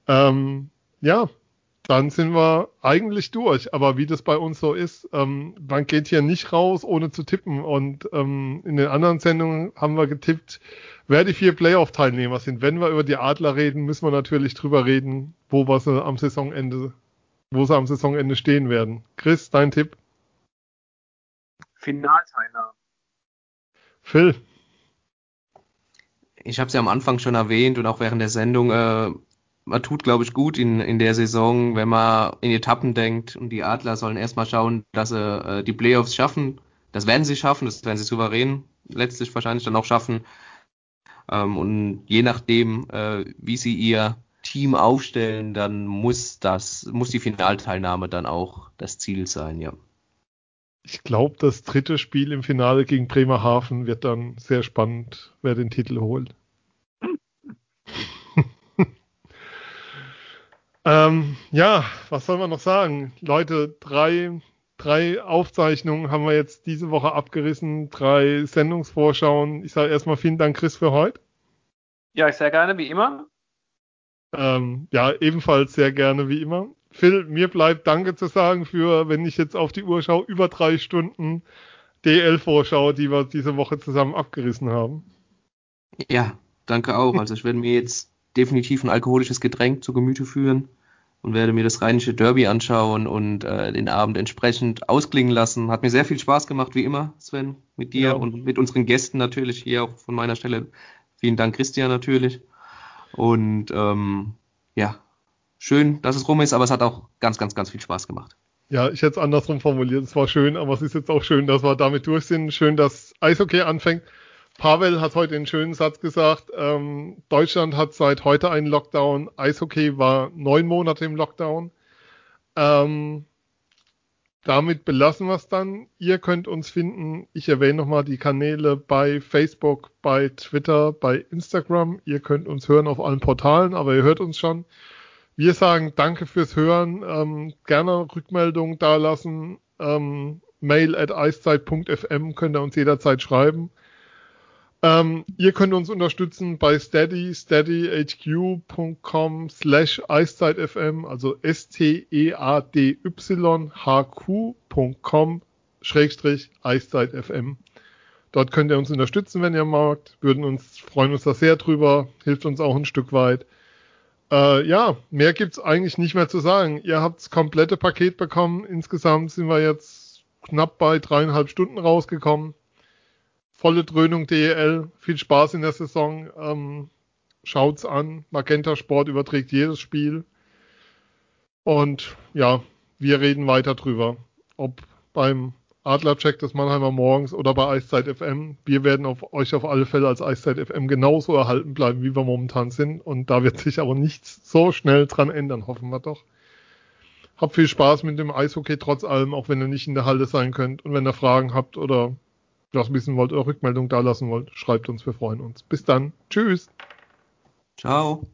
Ähm, ja, dann sind wir eigentlich durch. Aber wie das bei uns so ist, ähm, man geht hier nicht raus, ohne zu tippen. Und ähm, in den anderen Sendungen haben wir getippt, wer die vier Playoff-Teilnehmer sind. Wenn wir über die Adler reden, müssen wir natürlich drüber reden, wo wir sie am Saisonende, wo sie am Saisonende stehen werden. Chris, dein Tipp? Finalteilnahme. Phil? Ich habe es ja am Anfang schon erwähnt und auch während der Sendung, äh, man tut, glaube ich, gut in, in der Saison, wenn man in Etappen denkt und die Adler sollen erstmal schauen, dass sie äh, die Playoffs schaffen. Das werden sie schaffen, das werden sie souverän letztlich wahrscheinlich dann auch schaffen. Ähm, und je nachdem, äh, wie sie ihr Team aufstellen, dann muss das, muss die Finalteilnahme dann auch das Ziel sein, ja. Ich glaube, das dritte Spiel im Finale gegen Bremerhaven wird dann sehr spannend, wer den Titel holt. ähm, ja, was soll man noch sagen? Leute, drei, drei Aufzeichnungen haben wir jetzt diese Woche abgerissen, drei Sendungsvorschauen. Ich sage erstmal vielen Dank, Chris, für heute. Ja, sehr gerne, wie immer. Ähm, ja, ebenfalls sehr gerne, wie immer. Phil, mir bleibt Danke zu sagen für, wenn ich jetzt auf die Uhr schaue, über drei Stunden DL-Vorschau, die wir diese Woche zusammen abgerissen haben. Ja, danke auch. Also ich werde mir jetzt definitiv ein alkoholisches Getränk zu Gemüte führen. Und werde mir das Rheinische Derby anschauen und äh, den Abend entsprechend ausklingen lassen. Hat mir sehr viel Spaß gemacht, wie immer, Sven, mit dir ja. und mit unseren Gästen natürlich hier auch von meiner Stelle. Vielen Dank, Christian, natürlich. Und ähm, ja, schön, dass es rum ist, aber es hat auch ganz, ganz, ganz viel Spaß gemacht. Ja, ich hätte es andersrum formuliert. Es war schön, aber es ist jetzt auch schön, dass wir damit durch sind. Schön, dass Eishockey anfängt. Pavel hat heute einen schönen Satz gesagt. Ähm, Deutschland hat seit heute einen Lockdown. Eishockey war neun Monate im Lockdown. Ähm, damit belassen wir es dann. Ihr könnt uns finden. Ich erwähne nochmal die Kanäle bei Facebook, bei Twitter, bei Instagram. Ihr könnt uns hören auf allen Portalen, aber ihr hört uns schon. Wir sagen danke fürs Hören. Ähm, gerne Rückmeldungen dalassen. Ähm, mail at eiszeit.fm könnt ihr uns jederzeit schreiben. Ähm, ihr könnt uns unterstützen bei steady, steadyhq.com slash eiszeitfm, also s-t-e-a-d-y-h-q.com schrägstrich eiszeitfm. Dort könnt ihr uns unterstützen, wenn ihr magt. Würden uns, freuen uns da sehr drüber. Hilft uns auch ein Stück weit. Äh, ja, mehr gibt's eigentlich nicht mehr zu sagen. Ihr habt das komplette Paket bekommen. Insgesamt sind wir jetzt knapp bei dreieinhalb Stunden rausgekommen. Volle Dröhnung DEL. Viel Spaß in der Saison. Ähm, schaut's an. Magenta Sport überträgt jedes Spiel. Und ja, wir reden weiter drüber. Ob beim Adlercheck des Mannheimer Morgens oder bei Eiszeit FM. Wir werden auf euch auf alle Fälle als Eiszeit FM genauso erhalten bleiben, wie wir momentan sind. Und da wird sich aber nichts so schnell dran ändern, hoffen wir doch. Habt viel Spaß mit dem Eishockey trotz allem, auch wenn ihr nicht in der Halle sein könnt. Und wenn ihr Fragen habt oder was wissen wollt oder Rückmeldung da lassen wollt, schreibt uns, wir freuen uns. Bis dann. Tschüss. Ciao.